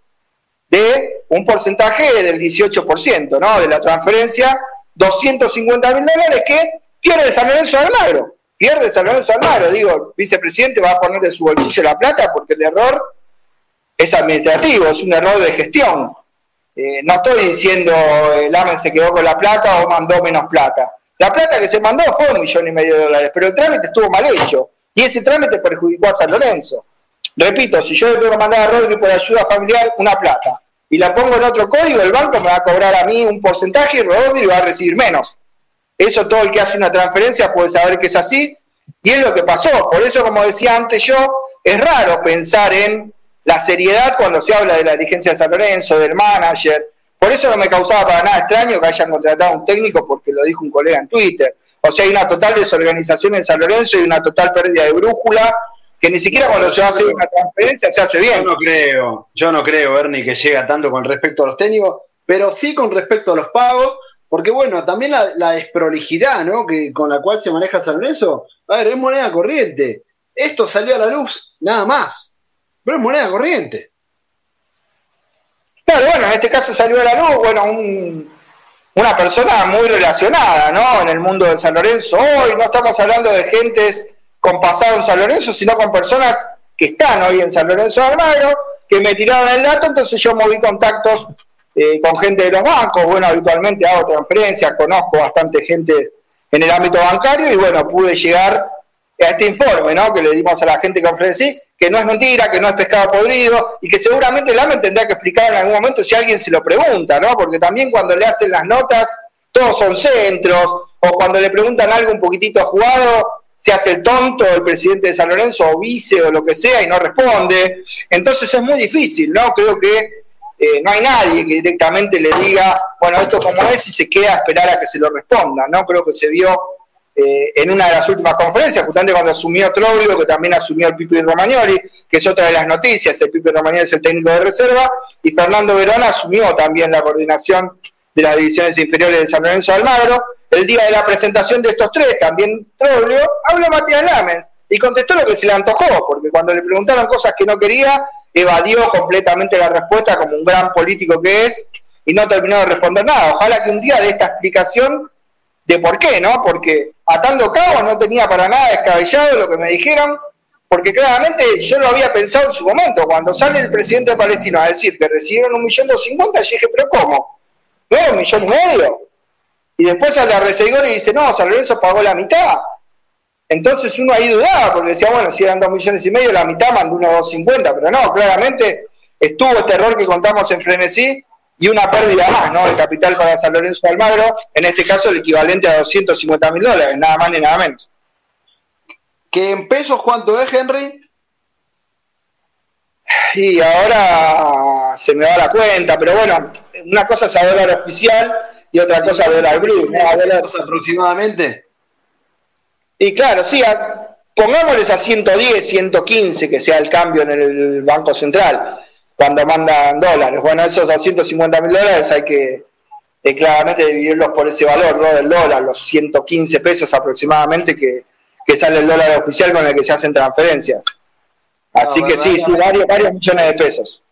de un porcentaje del 18%, ¿no? De la transferencia, 250 mil dólares que pierde San Lorenzo Almagro. Pierde San Lorenzo Almagro. Digo, vicepresidente va a poner de su bolsillo la plata porque el error es administrativo, es un error de gestión. Eh, no estoy diciendo el AMEN se quedó con la plata o mandó menos plata. La plata que se mandó fue un millón y medio de dólares, pero el trámite estuvo mal hecho. Y ese trámite perjudicó a San Lorenzo. Repito, si yo le tengo que mandar a Rodri por ayuda familiar una plata y la pongo en otro código, el banco me va a cobrar a mí un porcentaje y Rodri va a recibir menos. Eso todo el que hace una transferencia puede saber que es así y es lo que pasó. Por eso, como decía antes yo, es raro pensar en la seriedad cuando se habla de la dirigencia de San Lorenzo, del manager, Por eso no me causaba para nada extraño que hayan contratado a un técnico porque lo dijo un colega en Twitter. O sea, hay una total desorganización en San Lorenzo y una total pérdida de brújula que ni siquiera cuando se hacer una transferencia se hace bien. Yo no creo, yo no creo, Bernie, que llega tanto con respecto a los técnicos, pero sí con respecto a los pagos, porque bueno, también la, desprolijidad, ¿no? Que, con la cual se maneja San Lorenzo, a ver, es moneda corriente. Esto salió a la luz, nada más, pero es moneda corriente. Claro, bueno, en este caso salió a la luz, bueno, una persona muy relacionada, ¿no? En el mundo de San Lorenzo. Hoy no estamos hablando de gentes con pasado en San Lorenzo, sino con personas que están hoy en San Lorenzo de Almagro, que me tiraron el dato, entonces yo moví contactos eh, con gente de los bancos, bueno, habitualmente hago transferencias, conozco bastante gente en el ámbito bancario y bueno, pude llegar a este informe, ¿no? Que le dimos a la gente que ofrecí, que no es mentira, que no es pescado podrido y que seguramente la me tendrá que explicar en algún momento si alguien se lo pregunta, ¿no? Porque también cuando le hacen las notas, todos son centros, o cuando le preguntan algo un poquitito jugado, se hace el tonto el presidente de San Lorenzo o vice o lo que sea y no responde. Entonces es muy difícil, ¿no? Creo que eh, no hay nadie que directamente le diga, bueno, esto como es y se queda a esperar a que se lo responda, ¿no? Creo que se vio eh, en una de las últimas conferencias, justamente cuando asumió Troglio, que también asumió el Pipi Romagnoli, que es otra de las noticias, el Pipi Romagnoli es el técnico de reserva, y Fernando Verón asumió también la coordinación de las divisiones inferiores de San Lorenzo de Almagro, el día de la presentación de estos tres, también Troglio, habló Matías Lamens y contestó lo que se le antojó, porque cuando le preguntaron cosas que no quería, evadió completamente la respuesta como un gran político que es y no terminó de responder nada. Ojalá que un día de esta explicación de por qué, ¿no? Porque atando cabos no tenía para nada descabellado lo que me dijeron, porque claramente yo lo había pensado en su momento. Cuando sale el presidente palestino a decir que recibieron un millón cincuenta, yo dije, pero ¿cómo? ¿No un millón y medio? Y después a Reseguidor y dice, no, San Lorenzo pagó la mitad. Entonces uno ahí dudaba, porque decía, bueno, si eran dos millones y medio, la mitad mandó unos 250, pero no, claramente estuvo este error que contamos en Frenesí y una pérdida más, ¿no? De capital para San Lorenzo de Almagro, en este caso el equivalente a 250 mil dólares, nada más ni nada menos. ¿Que en pesos cuánto es, Henry? Y ahora se me va la cuenta, pero bueno, una cosa es a dólar oficial y otra cosa a dólar blue, ¿no? aproximadamente. Y claro, sí, pongámosles a 110, 115 que sea el cambio en el Banco Central cuando mandan dólares. Bueno, esos 250 mil dólares hay que eh, claramente dividirlos por ese valor ¿no? del dólar, los 115 pesos aproximadamente que, sale el dólar oficial con el que se hacen transferencias. Así que sí, sí, varios, varios millones de pesos.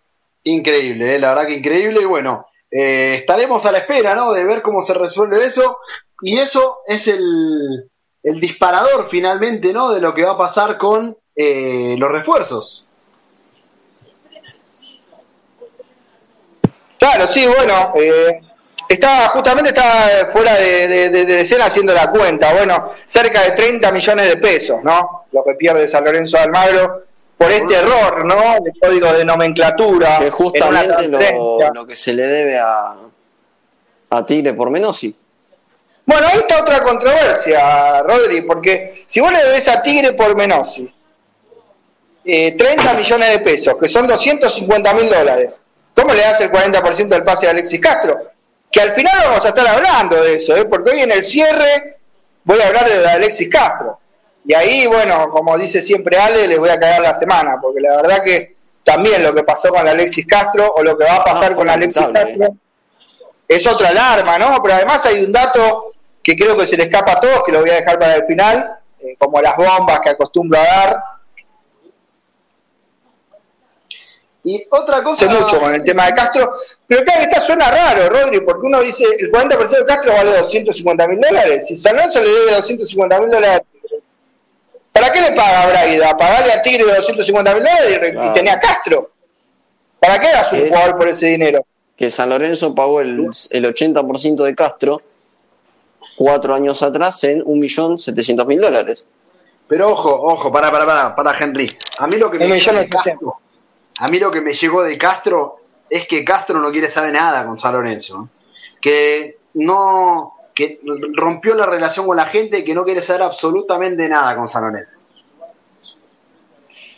Increíble, ¿eh? la verdad que increíble. Y bueno, eh, estaremos a la espera ¿no? de ver cómo se resuelve eso. Y eso es el, el disparador finalmente, ¿no? De lo que va a pasar con eh, los refuerzos. Claro, sí, bueno, eh, está justamente está fuera de, de, escena haciendo la cuenta. Bueno, cerca de 30 millones de pesos, ¿no? Lo que pierde San Lorenzo de Almagro por este error, ¿no? De código de nomenclatura. Que justamente lo, lo, que se le debe a, a Tigre por Menossi. Bueno, ahí está otra controversia, Rodri, porque si vos le debes a Tigre por Menossi eh, 30 millones de pesos, que son 250 mil dólares, ¿cómo le das el 40% del pase a Alexis Castro? Que al final vamos a estar hablando de eso, ¿eh? porque hoy en el cierre voy a hablar de Alexis Castro. Y ahí, bueno, como dice siempre Ale, les voy a cagar la semana, porque la verdad que también lo que pasó con Alexis Castro o lo que va a pasar con Alexis Castro ¿eh? es otra alarma, ¿no? Pero además hay un dato que creo que se le escapa a todos, que lo voy a dejar para el final, eh, como las bombas que acostumbro a dar. Y otra cosa. Sé mucho con el tema de Castro, pero claro, esta suena raro, Rodri, porque uno dice el 40% de Castro vale 250 mil dólares. Si San Lorenzo le debe 250 mil dólares, ¿para qué le paga a Braida? ¿Pagarle a Tigre 250 mil dólares y, tenía Castro? ¿Para qué era su jugador por ese dinero? Que San Lorenzo pagó el, el 80% de Castro cuatro años atrás en 1.700.000 dólares. Pero ojo, ojo, para, para, para, para Henry. A mí lo que me Castro, a mí lo que me llegó de Castro es que Castro no quiere saber nada con San Lorenzo. Que no, que rompió la relación con la gente y que no quiere saber absolutamente nada con San Lorenzo.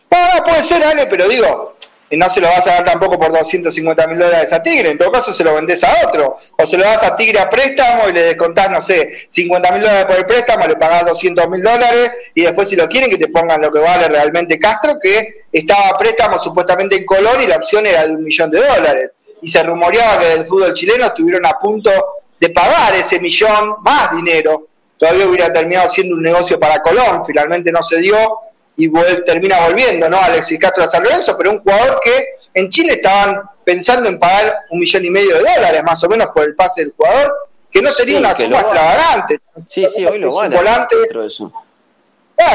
Puede ser, Ale, pero digo, no se lo vas a dar tampoco por 250 mil dólares a Tigre, en todo caso se lo vendés a otro, o se lo das a Tigre a préstamo y le descontás, no sé, 50 mil dólares por el préstamo, le pagás 200 mil dólares y después si lo quieren que te pongan lo que vale realmente Castro, que estaba a préstamo supuestamente en Colón y la opción era de un millón de dólares. Y se rumoreaba que del fútbol chileno estuvieron a punto de pagar ese millón más dinero. Todavía hubiera terminado siendo un negocio para Colón, finalmente no se dio y termina volviendo, ¿no? Alexis Castro a San Lorenzo, pero un jugador que en Chile estaban pensando en pagar un millón y medio de dólares más o menos por el pase del jugador, que no sería una suma extravagante. Sí, sí, hoy lo es un volante,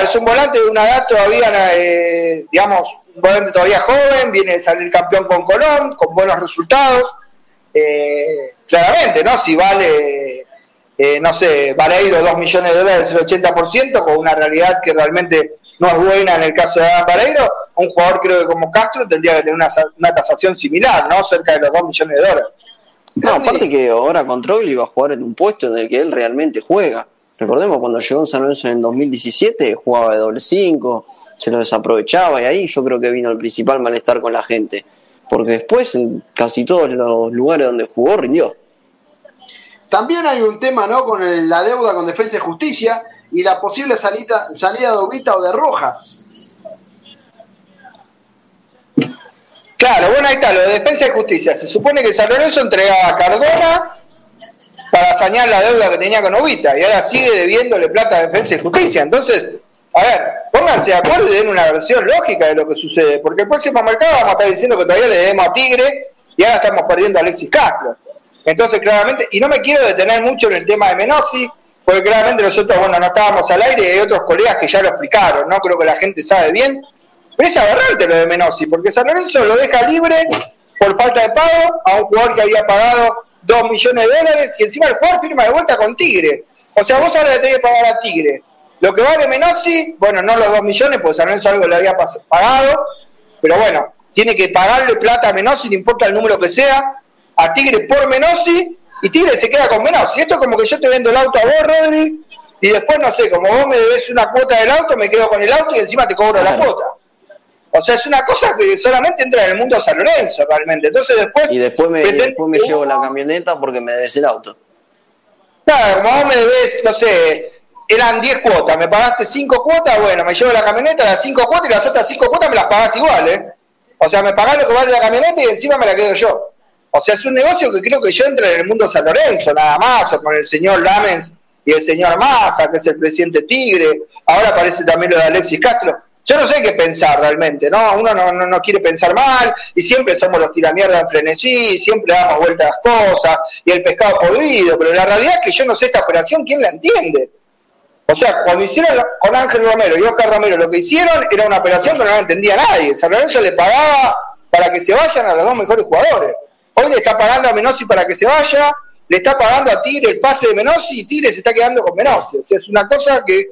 es un volante de una edad todavía, eh, digamos, un volante todavía joven, viene de salir campeón con Colón, con buenos resultados. Eh, claramente, ¿no? Si vale, eh, no sé, Vareiro 2 millones de dólares, el 80%, con una realidad que realmente no es buena en el caso de Adam Vareiro, un jugador creo que como Castro tendría que tener una, una tasación similar, ¿no? Cerca de los 2 millones de dólares. No, aparte que ahora Control iba a jugar en un puesto en el que él realmente juega. Recordemos cuando llegó en San Lorenzo en 2017, jugaba de doble 5, se lo desaprovechaba y ahí yo creo que vino el principal malestar con la gente. Porque después en casi todos los lugares donde jugó rindió. También hay un tema ¿no? con la deuda con Defensa y Justicia y la posible salida, salida de Ubita o de Rojas. Claro, bueno, ahí está, lo de Defensa y Justicia. Se supone que San Lorenzo entregaba a Cardona para sañar la deuda que tenía con Ubita y ahora sigue debiéndole plata a Defensa y Justicia. Entonces, a ver, pónganse de acuerdo y den una versión lógica de lo que sucede, porque el próximo mercado vamos a estar diciendo que todavía le debemos a Tigre y ahora estamos perdiendo a Alexis Castro. Entonces, claramente, y no me quiero detener mucho en el tema de Menossi, porque claramente nosotros, bueno, no estábamos al aire y hay otros colegas que ya lo explicaron, ¿no? Creo que la gente sabe bien. Pero es aberrante lo de Menossi, porque San Lorenzo lo deja libre por falta de pago a un jugador que había pagado 2 millones de dólares y encima el jugador firma de vuelta con Tigre. O sea, vos ahora le tenés que pagar a Tigre. Lo que vale Menossi, bueno, no los 2 millones, porque San Lorenzo algo le había pagado, pero bueno, tiene que pagarle plata a Menossi, no importa el número que sea, a Tigre por Menossi y Tigre se queda con menos. Si esto es como que yo te vendo el auto a vos, Rodri, y después, no sé, como vos me debes una cuota del auto, me quedo con el auto y encima te cobro la cuota. O sea, es una cosa que solamente entra en el mundo de San Lorenzo, realmente. Entonces después... Y después me, después me llevo la camioneta porque me debes el auto. Claro, como vos me debes, no sé, eran 10 cuotas, me pagaste 5 cuotas, bueno, me llevo la camioneta, las 5 cuotas y las otras 5 cuotas me las pagás igual, ¿eh? O sea, me pagás lo que vale la camioneta y encima me la quedo yo. O sea, es un negocio que creo que yo entro en el mundo San Lorenzo, nada más, o con el señor Lamens y el señor Massa, que es el presidente Tigre. Ahora aparece también lo de Alexis Castro. Yo no sé qué pensar realmente, ¿no? Uno no, no, quiere pensar mal y siempre somos los tiramierda en frenesí, siempre damos vueltas a las cosas y el pescado podrido, pero la realidad es que yo no sé esta operación, ¿quién la entiende? O sea, cuando hicieron con Ángel Romero y Oscar Romero, lo que hicieron era una operación que no la entendía nadie. San Lorenzo le pagaba para que se vayan a los dos mejores jugadores. Hoy le está pagando a Menossi para que se vaya, le está pagando a Tigre el pase de Menossi y Tigre se está quedando con Menossi. O sea, es una cosa que,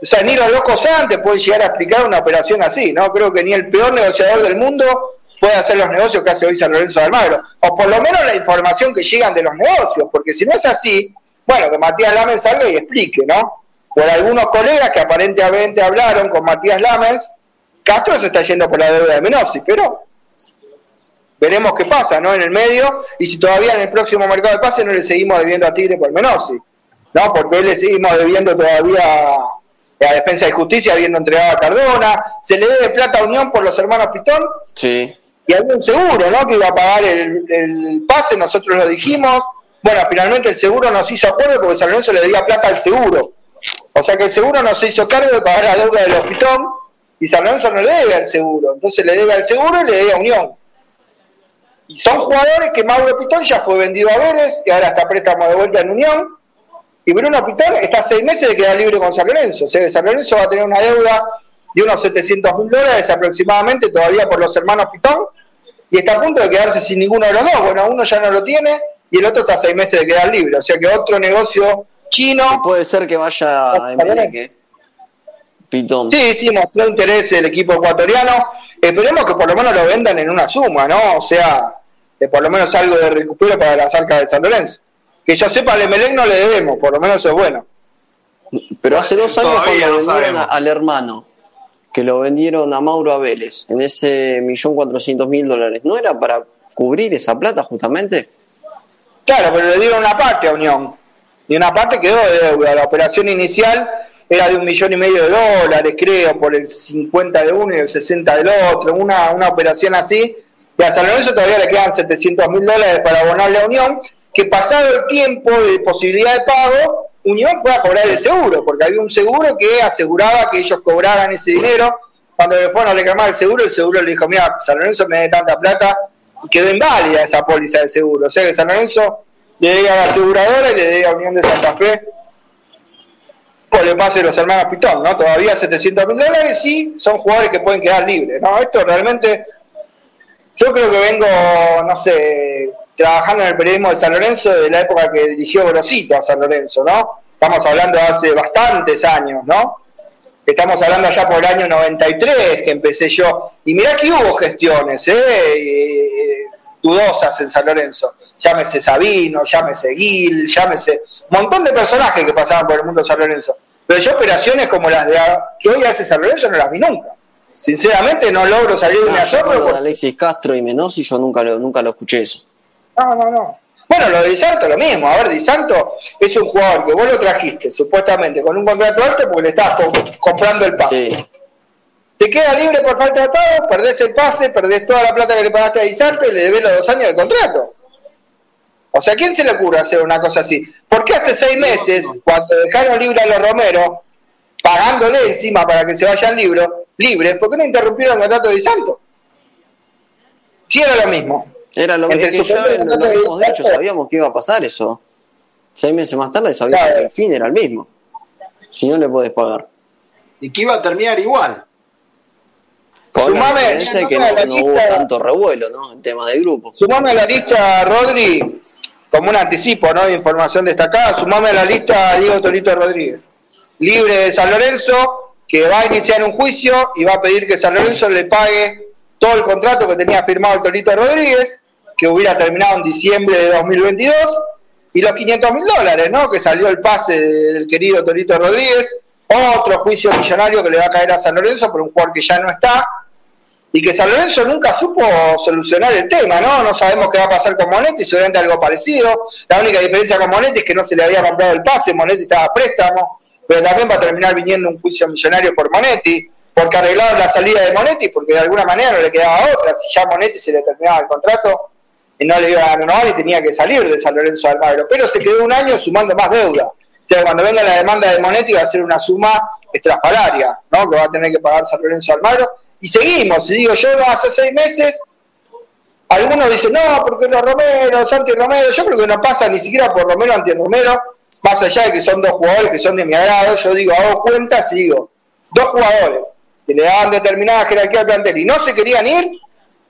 o sea, ni los locos antes pueden llegar a explicar una operación así, ¿no? Creo que ni el peor negociador del mundo puede hacer los negocios que hace hoy San Lorenzo de Almagro. O por lo menos la información que llegan de los negocios, porque si no es así, bueno, que Matías Lamens salga y explique, ¿no? Por algunos colegas que aparentemente hablaron con Matías Lamens, Castro se está yendo por la deuda de Menossi, pero veremos qué pasa, ¿no? En el medio, y si todavía en el próximo mercado de pase no le seguimos debiendo a Tigre por Menossi, ¿no? Porque hoy le seguimos debiendo todavía a Defensa de Justicia, habiendo entregado a Cardona, se le debe plata a Unión por los hermanos Pitón. Sí. Y había un seguro, ¿no? Que iba a pagar el, pase, nosotros lo dijimos. Bueno, finalmente el seguro nos hizo acuerdo porque San Lorenzo le debía plata al seguro. O sea que el seguro no se hizo cargo de pagar la deuda de los Pitón y San Lorenzo no le debe al seguro. Entonces le debe al seguro y le debe a Unión. Y son jugadores que Mauro Pitón ya fue vendido a Vélez y ahora está préstamo de vuelta en Unión. Y Bruno Pitón está seis meses de quedar libre con San Lorenzo. O sea, San Lorenzo va a tener una deuda de unos 700 mil dólares aproximadamente todavía por los hermanos Pitón. Y está a punto de quedarse sin ninguno de los dos. Bueno, uno ya no lo tiene y el otro está seis meses de quedar libre. O sea que otro negocio chino. puede ser que vaya a Pitón. Sí, sí, mostró interés el equipo ecuatoriano esperemos que por lo menos lo vendan en una suma, ¿no? O sea, que por lo menos algo de recupero para las arcas de San Lorenzo. Que yo sepa, al Emelec no le debemos, por lo menos es bueno. Pero hace dos años cuando vendieron al hermano, que lo vendieron a Mauro a Vélez en ese millón cuatrocientos mil dólares, ¿no era para cubrir esa plata justamente? Claro, pero le dieron una parte a Unión. Y una parte quedó de deuda. La operación inicial era de un millón y medio de dólares, creo, por el 50 de uno y el 60 del otro. Una, una operación así. Y a San Lorenzo todavía le quedan 700 mil dólares para abonarle a Unión, que pasado el tiempo de posibilidad de pago, Unión fue a cobrar el seguro, porque había un seguro que aseguraba que ellos cobraran ese dinero. Cuando le fueron a reclamar el seguro, el seguro le dijo, mira, San Lorenzo me dé tanta plata, y quedó inválida esa póliza de seguro. O sea que San Lorenzo le debe a la aseguradora y le debe a Unión de Santa Fe el pase los hermanos Pitón, ¿no? Todavía 700 mil dólares y son jugadores que pueden quedar libres, ¿no? Esto realmente, yo creo que vengo, no sé, trabajando en el periodismo de San Lorenzo de la época que dirigió Grosito a San Lorenzo, ¿no? Estamos hablando de hace bastantes años, ¿no? Estamos hablando ya por el año 93 que empecé yo. Y mirá que hubo gestiones, ¿eh? dudosas en San Lorenzo. Llámese Sabino, llámese Gil, llámese un montón de personajes que pasaban por el mundo de San Lorenzo. Pero yo operaciones como las de que hoy hace San Lorenzo no las vi nunca. Sinceramente no logro salir de mi asombro. Por... Alexis Castro y Menossi yo nunca lo, nunca lo escuché eso. No, no, no. Bueno, lo de Di Santo lo mismo. A ver, Di Santo es un jugador que vos lo trajiste supuestamente con un contrato alto porque le estabas comprando el pase. Te queda libre por falta de pago, perdés el pase, perdés toda la plata que le pagaste a Di Santo y le debes los dos años de contrato. O sea, ¿a quién se le ocurre hacer una cosa así? ¿Por qué hace seis meses, cuando dejaron libre a los Romero, pagándole encima para que se vayan libres, libres, ¿por qué no interrumpieron el contrato de Di Santo? Sí era lo mismo. Era lo mismo que ya lo habíamos dicho, sabíamos que iba a pasar eso. Seis meses más tarde sabíamos que el fin era el mismo. Si no le podés pagar. Y que iba a terminar igual. Sumame, que no, hubo tanto revuelo, ¿no? En tema de grupo. Sumame a la lista, Rodri, como un anticipo, ¿no? De información destacada, sumame a la lista a Diego Torito Rodríguez. Libre de San Lorenzo, que va a iniciar un juicio y va a pedir que San Lorenzo le pague todo el contrato que tenía firmado el Torito Rodríguez que hubiera terminado en diciembre de 2022, y los 500 mil dólares, ¿no? Que salió el pase del querido Torito Rodríguez, otro juicio millonario que le va a caer a San Lorenzo por un jugador que ya no está, y que San Lorenzo nunca supo solucionar el tema, ¿no? No sabemos qué va a pasar con Monetti, seguramente algo parecido. La única diferencia con Monetti es que no se le había comprado el pase, Monetti estaba a préstamo, pero también va a terminar viniendo un juicio millonario por Monetti, porque arreglaron la salida de Monetti, porque de alguna manera no le quedaba otra, si ya Monetti se le terminaba el contrato, y no le iba a renovar y tenía que salir de San Lorenzo de Almagro. Pero se quedó un año sumando más deuda. O sea, cuando venga la demanda de Monetti va a ser una suma estrafalaria, ¿no? Que va a tener que pagar San Lorenzo Almagro. Y seguimos. Y digo, yo hace seis meses, algunos dicen, no, porque los Romero, Santi Romero, yo creo que no pasa ni siquiera por Romero anti Romero, más allá de que son dos jugadores que son de mi agrado, yo digo, hago cuentas y digo, dos jugadores que le daban determinada jerarquía al plantel y no se querían ir,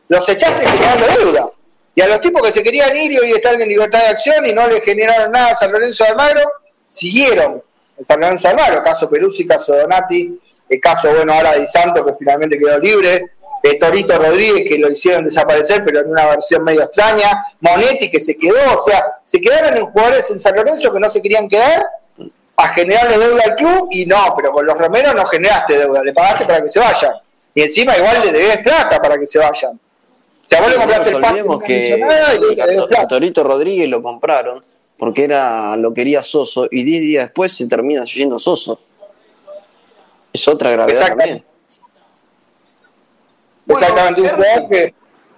los echaste generando deuda. Y a los tipos que se querían ir y hoy están en libertad de acción y no les generaron nada a San Lorenzo de Almagro, siguieron en San Lorenzo de Almagro, caso Peruzzi, caso Donati, el caso, bueno, ahora de Santo, que finalmente quedó libre, de Torito Rodríguez, que lo hicieron desaparecer, pero en una versión medio extraña, Monetti, que se quedó, o sea, se quedaron en jugadores en San Lorenzo que no se querían quedar, a generarle deuda al club, y no, pero con los Romeros no generaste deuda, le pagaste para que se vayan. Y encima igual le debes plata para que se vayan. O vos le compraste el olvidemos que a, Torito Rodríguez lo compraron porque era lo quería Soso y 10 días después se termina yendo Soso. Es otra gravedad también. Exactamente, un que...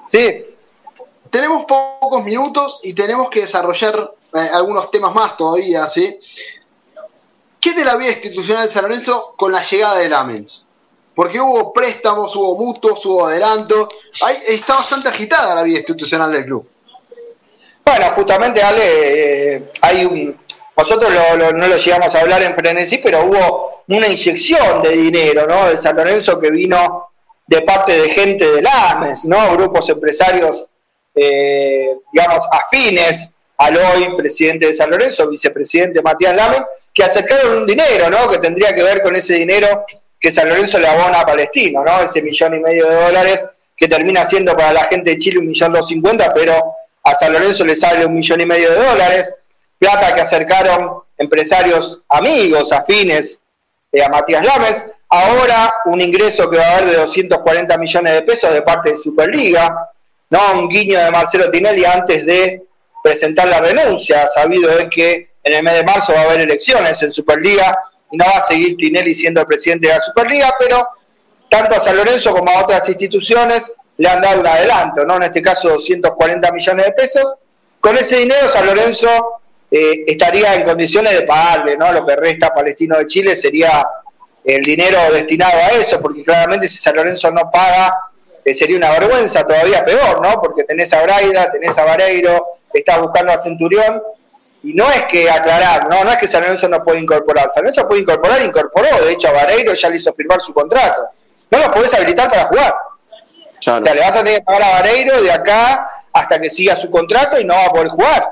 Sí. Tenemos pocos minutos y tenemos que desarrollar eh, algunos temas más todavía, ¿sí? ¿Qué de la vida institucional de San Lorenzo con la llegada de Lamens? porque hubo préstamos, hubo mutuos, hubo adelantos. está bastante agitada la vida institucional del club. Bueno, justamente, Ale, eh, hay un. Nosotros no lo llegamos a hablar en frenesí, pero hubo una inyección de dinero, ¿no? De San Lorenzo que vino de parte de gente del AMES, ¿no? Grupos empresarios, eh, digamos, afines al hoy presidente de San Lorenzo, vicepresidente Matías Lamen, que acercaron un dinero, ¿no? Que tendría que ver con ese dinero que San Lorenzo le abona a Palestino, ¿no? Ese millón y medio de dólares que termina siendo para la gente de Chile un millón dos cincuenta, pero a San Lorenzo le sale un millón y medio de dólares, plata que acercaron empresarios amigos, afines a Matías Lames. ahora un ingreso que va a haber de 240 millones de pesos de parte de Superliga, ¿no? Un guiño de Marcelo Tinelli antes de presentar la renuncia, sabido es que en el mes de marzo va a haber elecciones en Superliga y no va a seguir Tinelli siendo el presidente de la Superliga, pero tanto a San Lorenzo como a otras instituciones le han dado un adelanto, ¿no? En este caso 240 millones de pesos. Con ese dinero San Lorenzo eh, estaría en condiciones de pagarle, ¿no? Lo que resta a Palestino de Chile sería el dinero destinado a eso, porque claramente si San Lorenzo no paga, eh, sería una vergüenza todavía peor, ¿no? Porque tenés a Braida, tenés a Vareiro, estás buscando a Centurión, y no es que aclarar, ¿no? No es que San Lorenzo no puede incorporar, San Lorenzo puede incorporar, incorporó, de hecho a Vareiro ya le hizo firmar su contrato. No lo podés habilitar para jugar. O sea, le vas a tener que pagar a Vareiro de acá hasta que siga su contrato y no va a poder jugar.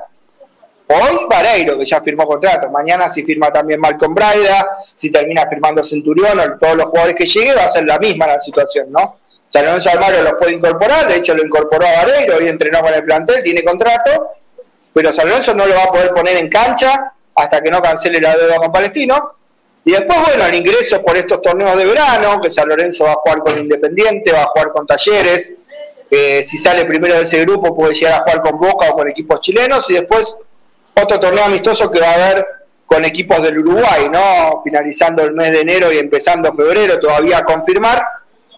Hoy Vareiro, que ya firmó contrato, mañana si firma también Malcolm Braida, si termina firmando Centurión o todos los jugadores que llegue, va a ser la misma la situación, ¿no? San Lorenzo Almagro los puede incorporar, de hecho lo incorporó a Vareiro, hoy entrenó con el plantel, tiene contrato, pero San Lorenzo no lo va a poder poner en cancha hasta que no cancele la deuda con Palestino. Y después, bueno, el ingreso por estos torneos de verano, que San Lorenzo va a jugar con Independiente, va a jugar con Talleres, que si sale primero de ese grupo puede llegar a jugar con Boca o con equipos chilenos, y después otro torneo amistoso que va a haber con equipos del Uruguay, ¿no? Finalizando el mes de enero y empezando febrero, todavía a confirmar.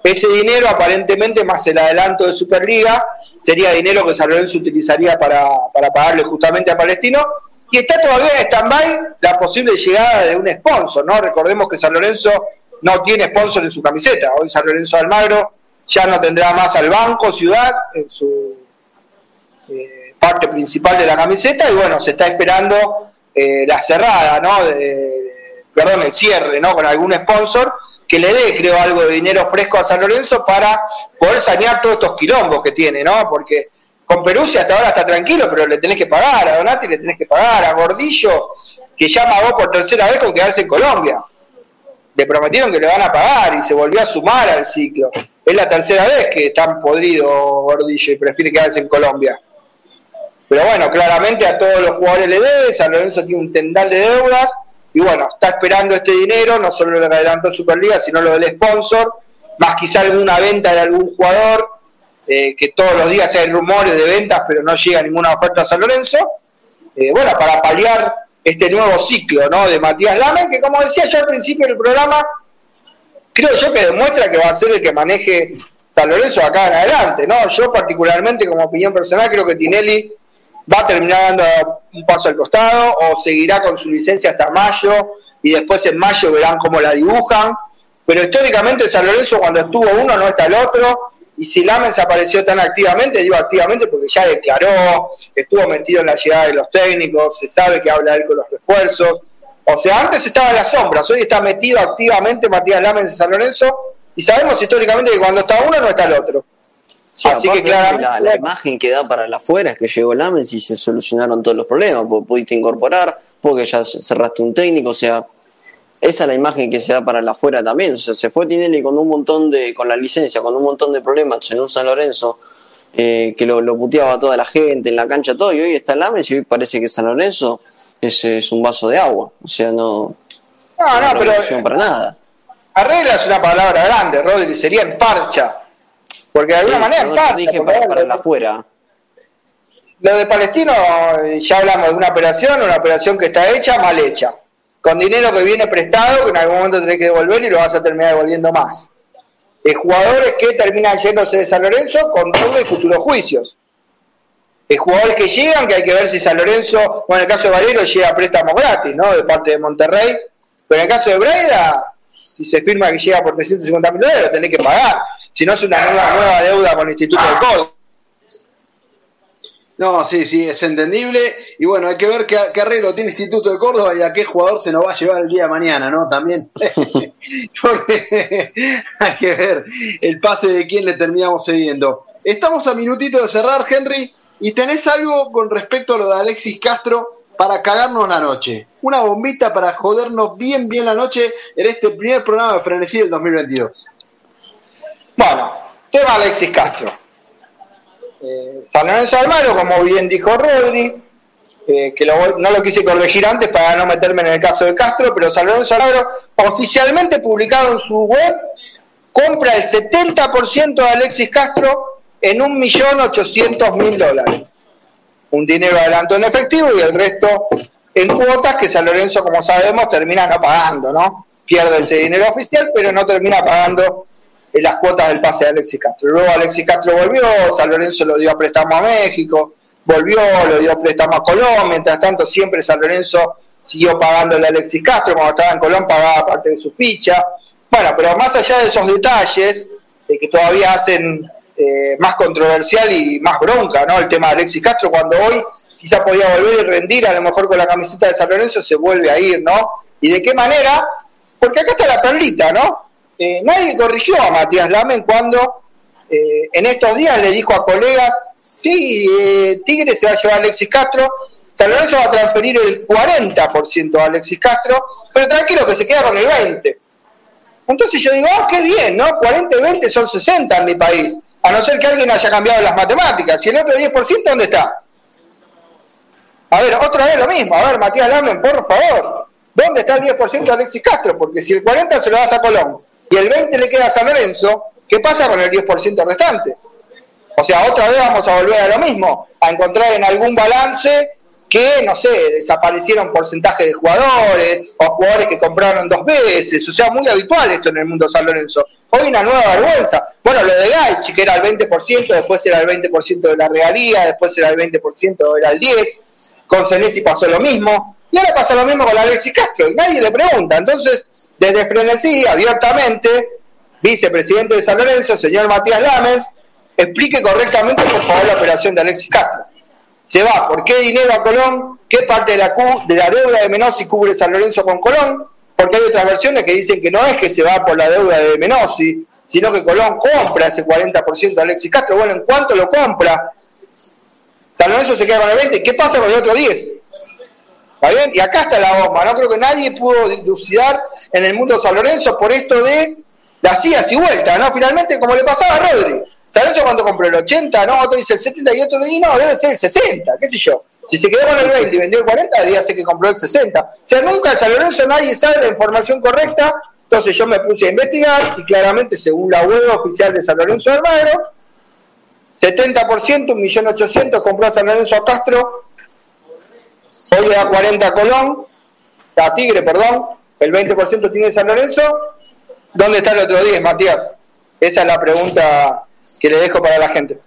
Ese dinero, aparentemente, más el adelanto de Superliga, sería dinero que San Lorenzo utilizaría para, para pagarle justamente a Palestino. Y está todavía en stand-by la posible llegada de un sponsor, ¿no? Recordemos que San Lorenzo no tiene sponsor en su camiseta. Hoy San Lorenzo Almagro ya no tendrá más al Banco Ciudad en su eh, parte principal de la camiseta y bueno, se está esperando eh, la cerrada, ¿no? De, perdón, el cierre, ¿no? Con algún sponsor que le dé, creo, algo de dinero fresco a San Lorenzo para poder sanear todos estos quilombos que tiene, ¿no? Porque con Perusia hasta ahora está tranquilo, pero le tenés que pagar, a Donati le tenés que pagar, a Gordillo, que ya pagó por tercera vez con quedarse en Colombia. Le prometieron que le van a pagar y se volvió a sumar al ciclo. Es la tercera vez que está podrido Gordillo y prefiere quedarse en Colombia. Pero bueno, claramente a todos los jugadores le debe, San Lorenzo tiene un tendal de deudas y bueno, está esperando este dinero, no solo lo que adelantó Superliga, sino lo del sponsor, más quizá alguna venta de algún jugador, eh, que todos los días hay rumores de ventas, pero no llega ninguna oferta a San Lorenzo. Eh, bueno, para paliar este nuevo ciclo ¿no? de Matías Lamen, que como decía yo al principio del programa, creo yo que demuestra que va a ser el que maneje San Lorenzo acá en adelante. ¿no? Yo particularmente, como opinión personal, creo que Tinelli va a terminar dando un paso al costado o seguirá con su licencia hasta mayo y después en mayo verán cómo la dibujan. Pero históricamente San Lorenzo cuando estuvo uno no está el otro y si Lamens apareció tan activamente, digo activamente porque ya declaró, estuvo metido en la llegada de los técnicos, se sabe que habla él con los refuerzos. O sea, antes estaba en las sombras, hoy está metido activamente Matías Lamens en San Lorenzo y sabemos históricamente que cuando está uno no está el otro. Así que la, imagen que da para la afuera es que llegó Lamens y se solucionaron todos los problemas, porque pudiste incorporar, porque ya cerraste un técnico, o sea, esa es la imagen que se da para la afuera también, o sea, se fue Tinelli con un montón de, con la licencia, con un montón de problemas en un San Lorenzo, eh, que lo, lo, puteaba toda la gente en la cancha, todo, y hoy está Lamens y hoy parece que San Lorenzo es, es un vaso de agua, o sea, no... No, no, pero... Para nada. Arregla es una palabra grande, Rodri, sería en parcha porque de alguna manera para, la afuera. Lo de Palestino, ya hablamos de una operación, una operación que está hecha, mal hecha. Con dinero que viene prestado, que en algún momento tenés que devolver y lo vas a terminar devolviendo más. De jugadores que terminan yéndose de San Lorenzo con doble y futuros juicios. De jugadores que llegan, que hay que ver si San Lorenzo, bueno, en el caso de Valero llega a préstamo gratis, ¿no? De parte de Monterrey. Pero en el caso de Breida, si se firma que llega por 350 mil dólares, lo tenés que pagar si no es una nueva, deuda con el Instituto de Córdoba. No, sí, sí, es entendible. Y bueno, hay que ver qué, arreglo tiene el Instituto de Córdoba y a qué jugador se nos va a llevar el día de mañana, ¿no? También. [laughs] Porque [laughs] hay que ver el pase de quién le terminamos cediendo. Estamos a minutito de cerrar, Henry, y tenés algo con respecto a lo de Alexis Castro para cagarnos la noche. Una bombita para jodernos bien, bien la noche en este primer programa de Frenesí del 2022. Bueno, tema Alexis Castro. Eh, San Lorenzo Almagro, como bien dijo Rodri, eh, que no lo quise corregir antes para no meterme en el caso de Castro, pero San Lorenzo Almagro, oficialmente publicado en su web, compra el 70% de Alexis Castro en 1.800.000 dólares. Un dinero adelanto en efectivo y el resto en cuotas que San Lorenzo, como sabemos, termina no pagando, ¿no? Pierde ese dinero oficial, pero no termina pagando las cuotas del pase de Alexis Castro. Luego Alexis Castro volvió, San Lorenzo lo dio a préstamo a México, volvió, lo dio a préstamo a Colón, mientras tanto siempre San Lorenzo siguió pagándole a Alexis Castro, cuando estaba en Colón pagaba parte de su ficha. Bueno, pero más allá de esos detalles, eh, que todavía hacen eh, más controversial y más bronca, ¿no? El tema de Alexis Castro, cuando hoy quizá podía volver y rendir, a lo mejor con la camiseta de San Lorenzo se vuelve a ir, ¿no? ¿Y de qué manera? Porque acá está la perlita, ¿no? Eh, nadie corrigió a Matías Lamen cuando eh, en estos días le dijo a colegas, sí, eh, Tigre se va a llevar a Alexis Castro, San Lorenzo va a transferir el 40% a Alexis Castro, pero tranquilo que se queda con el 20%. Entonces yo digo, ah, qué bien, ¿no? 40 y 20 son 60 en mi país, a no ser que alguien haya cambiado las matemáticas. ¿Y el otro 10% dónde está? A ver, otra vez lo mismo. A ver, Matías Lamen, por favor. ¿Dónde está el 10% de Alexis Castro? Porque si el 40 se lo das a Colón y el 20 le queda a San Lorenzo, ¿qué pasa con el 10% restante? O sea, otra vez vamos a volver a lo mismo, a encontrar en algún balance que, no sé, desaparecieron porcentajes de jugadores o jugadores que compraron dos veces. O sea, muy habitual esto en el mundo San Lorenzo. Hoy una nueva vergüenza. Bueno, lo de Gaichi, que era el 20%, después era el 20% de la regalía, después era el 20%, era el 10%. Con Senesi pasó lo mismo. Y ahora pasa lo mismo con Alexis Castro. Y nadie le pregunta. Entonces, desde Frenesí, abiertamente, vicepresidente de San Lorenzo, señor Matías Lames, explique correctamente, por favor, la operación de Alexis Castro se va por qué dinero a Colón, qué parte de la, de la deuda de Menossi cubre San Lorenzo con Colón, porque hay otras versiones que dicen que no es que se va por la deuda de Menossi, sino que Colón compra ese 40% de Alexis Castro. Bueno, ¿en cuánto lo compra? San Lorenzo se queda con el 20. ¿Qué pasa con el otro 10? ¿Está bien? Y acá está la bomba. No creo que nadie pudo dilucidar en el mundo San Lorenzo por esto de las idas y vueltas, ¿no? Finalmente, como le pasaba a Rodri. ¿Sabes eso cuando compró el 80? No, otro dice el 70 y otro dice, no, debe ser el 60, qué sé yo. Si se quedó con el 20 y vendió el 40, debería ser que compró el 60. O sea, nunca en San Lorenzo nadie sabe la información correcta. Entonces yo me puse a investigar y claramente, según la web oficial de San Lorenzo de Almagro, 70%, 1.800.000 compró a San Lorenzo a Castro, hoy le da 40 a Colón, a Tigre, perdón, el 20% tiene San Lorenzo. ¿Dónde está el otro 10, Matías? Esa es la pregunta que le dejo para la gente.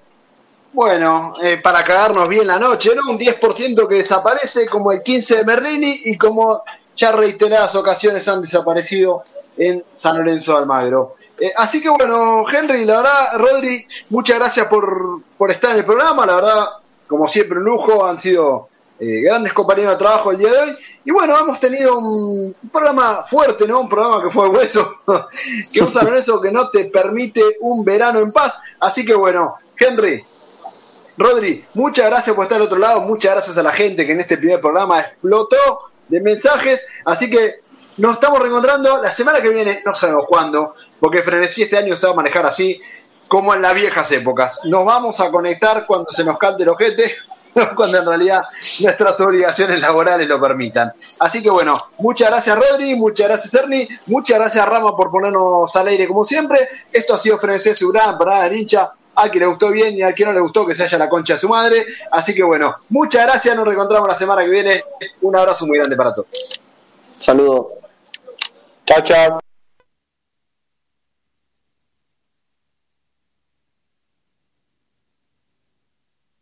Bueno, eh, para cagarnos bien la noche, ¿no? Un 10% que desaparece, como el 15 de Merlini y como ya reiteradas ocasiones han desaparecido en San Lorenzo de Almagro. Eh, así que bueno, Henry, la verdad, Rodri, muchas gracias por, por estar en el programa, la verdad, como siempre, un lujo, han sido eh, grandes compañeros de trabajo el día de hoy. Y bueno, hemos tenido un, programa fuerte, ¿no? Un programa que fue hueso, [laughs] que un San que no te permite un verano en paz. Así que bueno, Henry, Rodri, muchas gracias por estar al otro lado, muchas gracias a la gente que en este primer programa explotó de mensajes. Así que nos estamos reencontrando la semana que viene, no sabemos cuándo, porque Frenesí este año se va a manejar así, como en las viejas épocas. Nos vamos a conectar cuando se nos cante el ojete [laughs] cuando en realidad nuestras obligaciones laborales lo permitan. Así que bueno, muchas gracias Rodri, muchas gracias Ernie, muchas gracias Rama por ponernos al aire como siempre. Esto ha sido Frenesí para el hincha. A quien le gustó bien y a quien no le gustó que se haya la concha de su madre. Así que bueno, muchas gracias, nos reencontramos la semana que viene. Un abrazo muy grande para todos. Saludos. Chao, chao.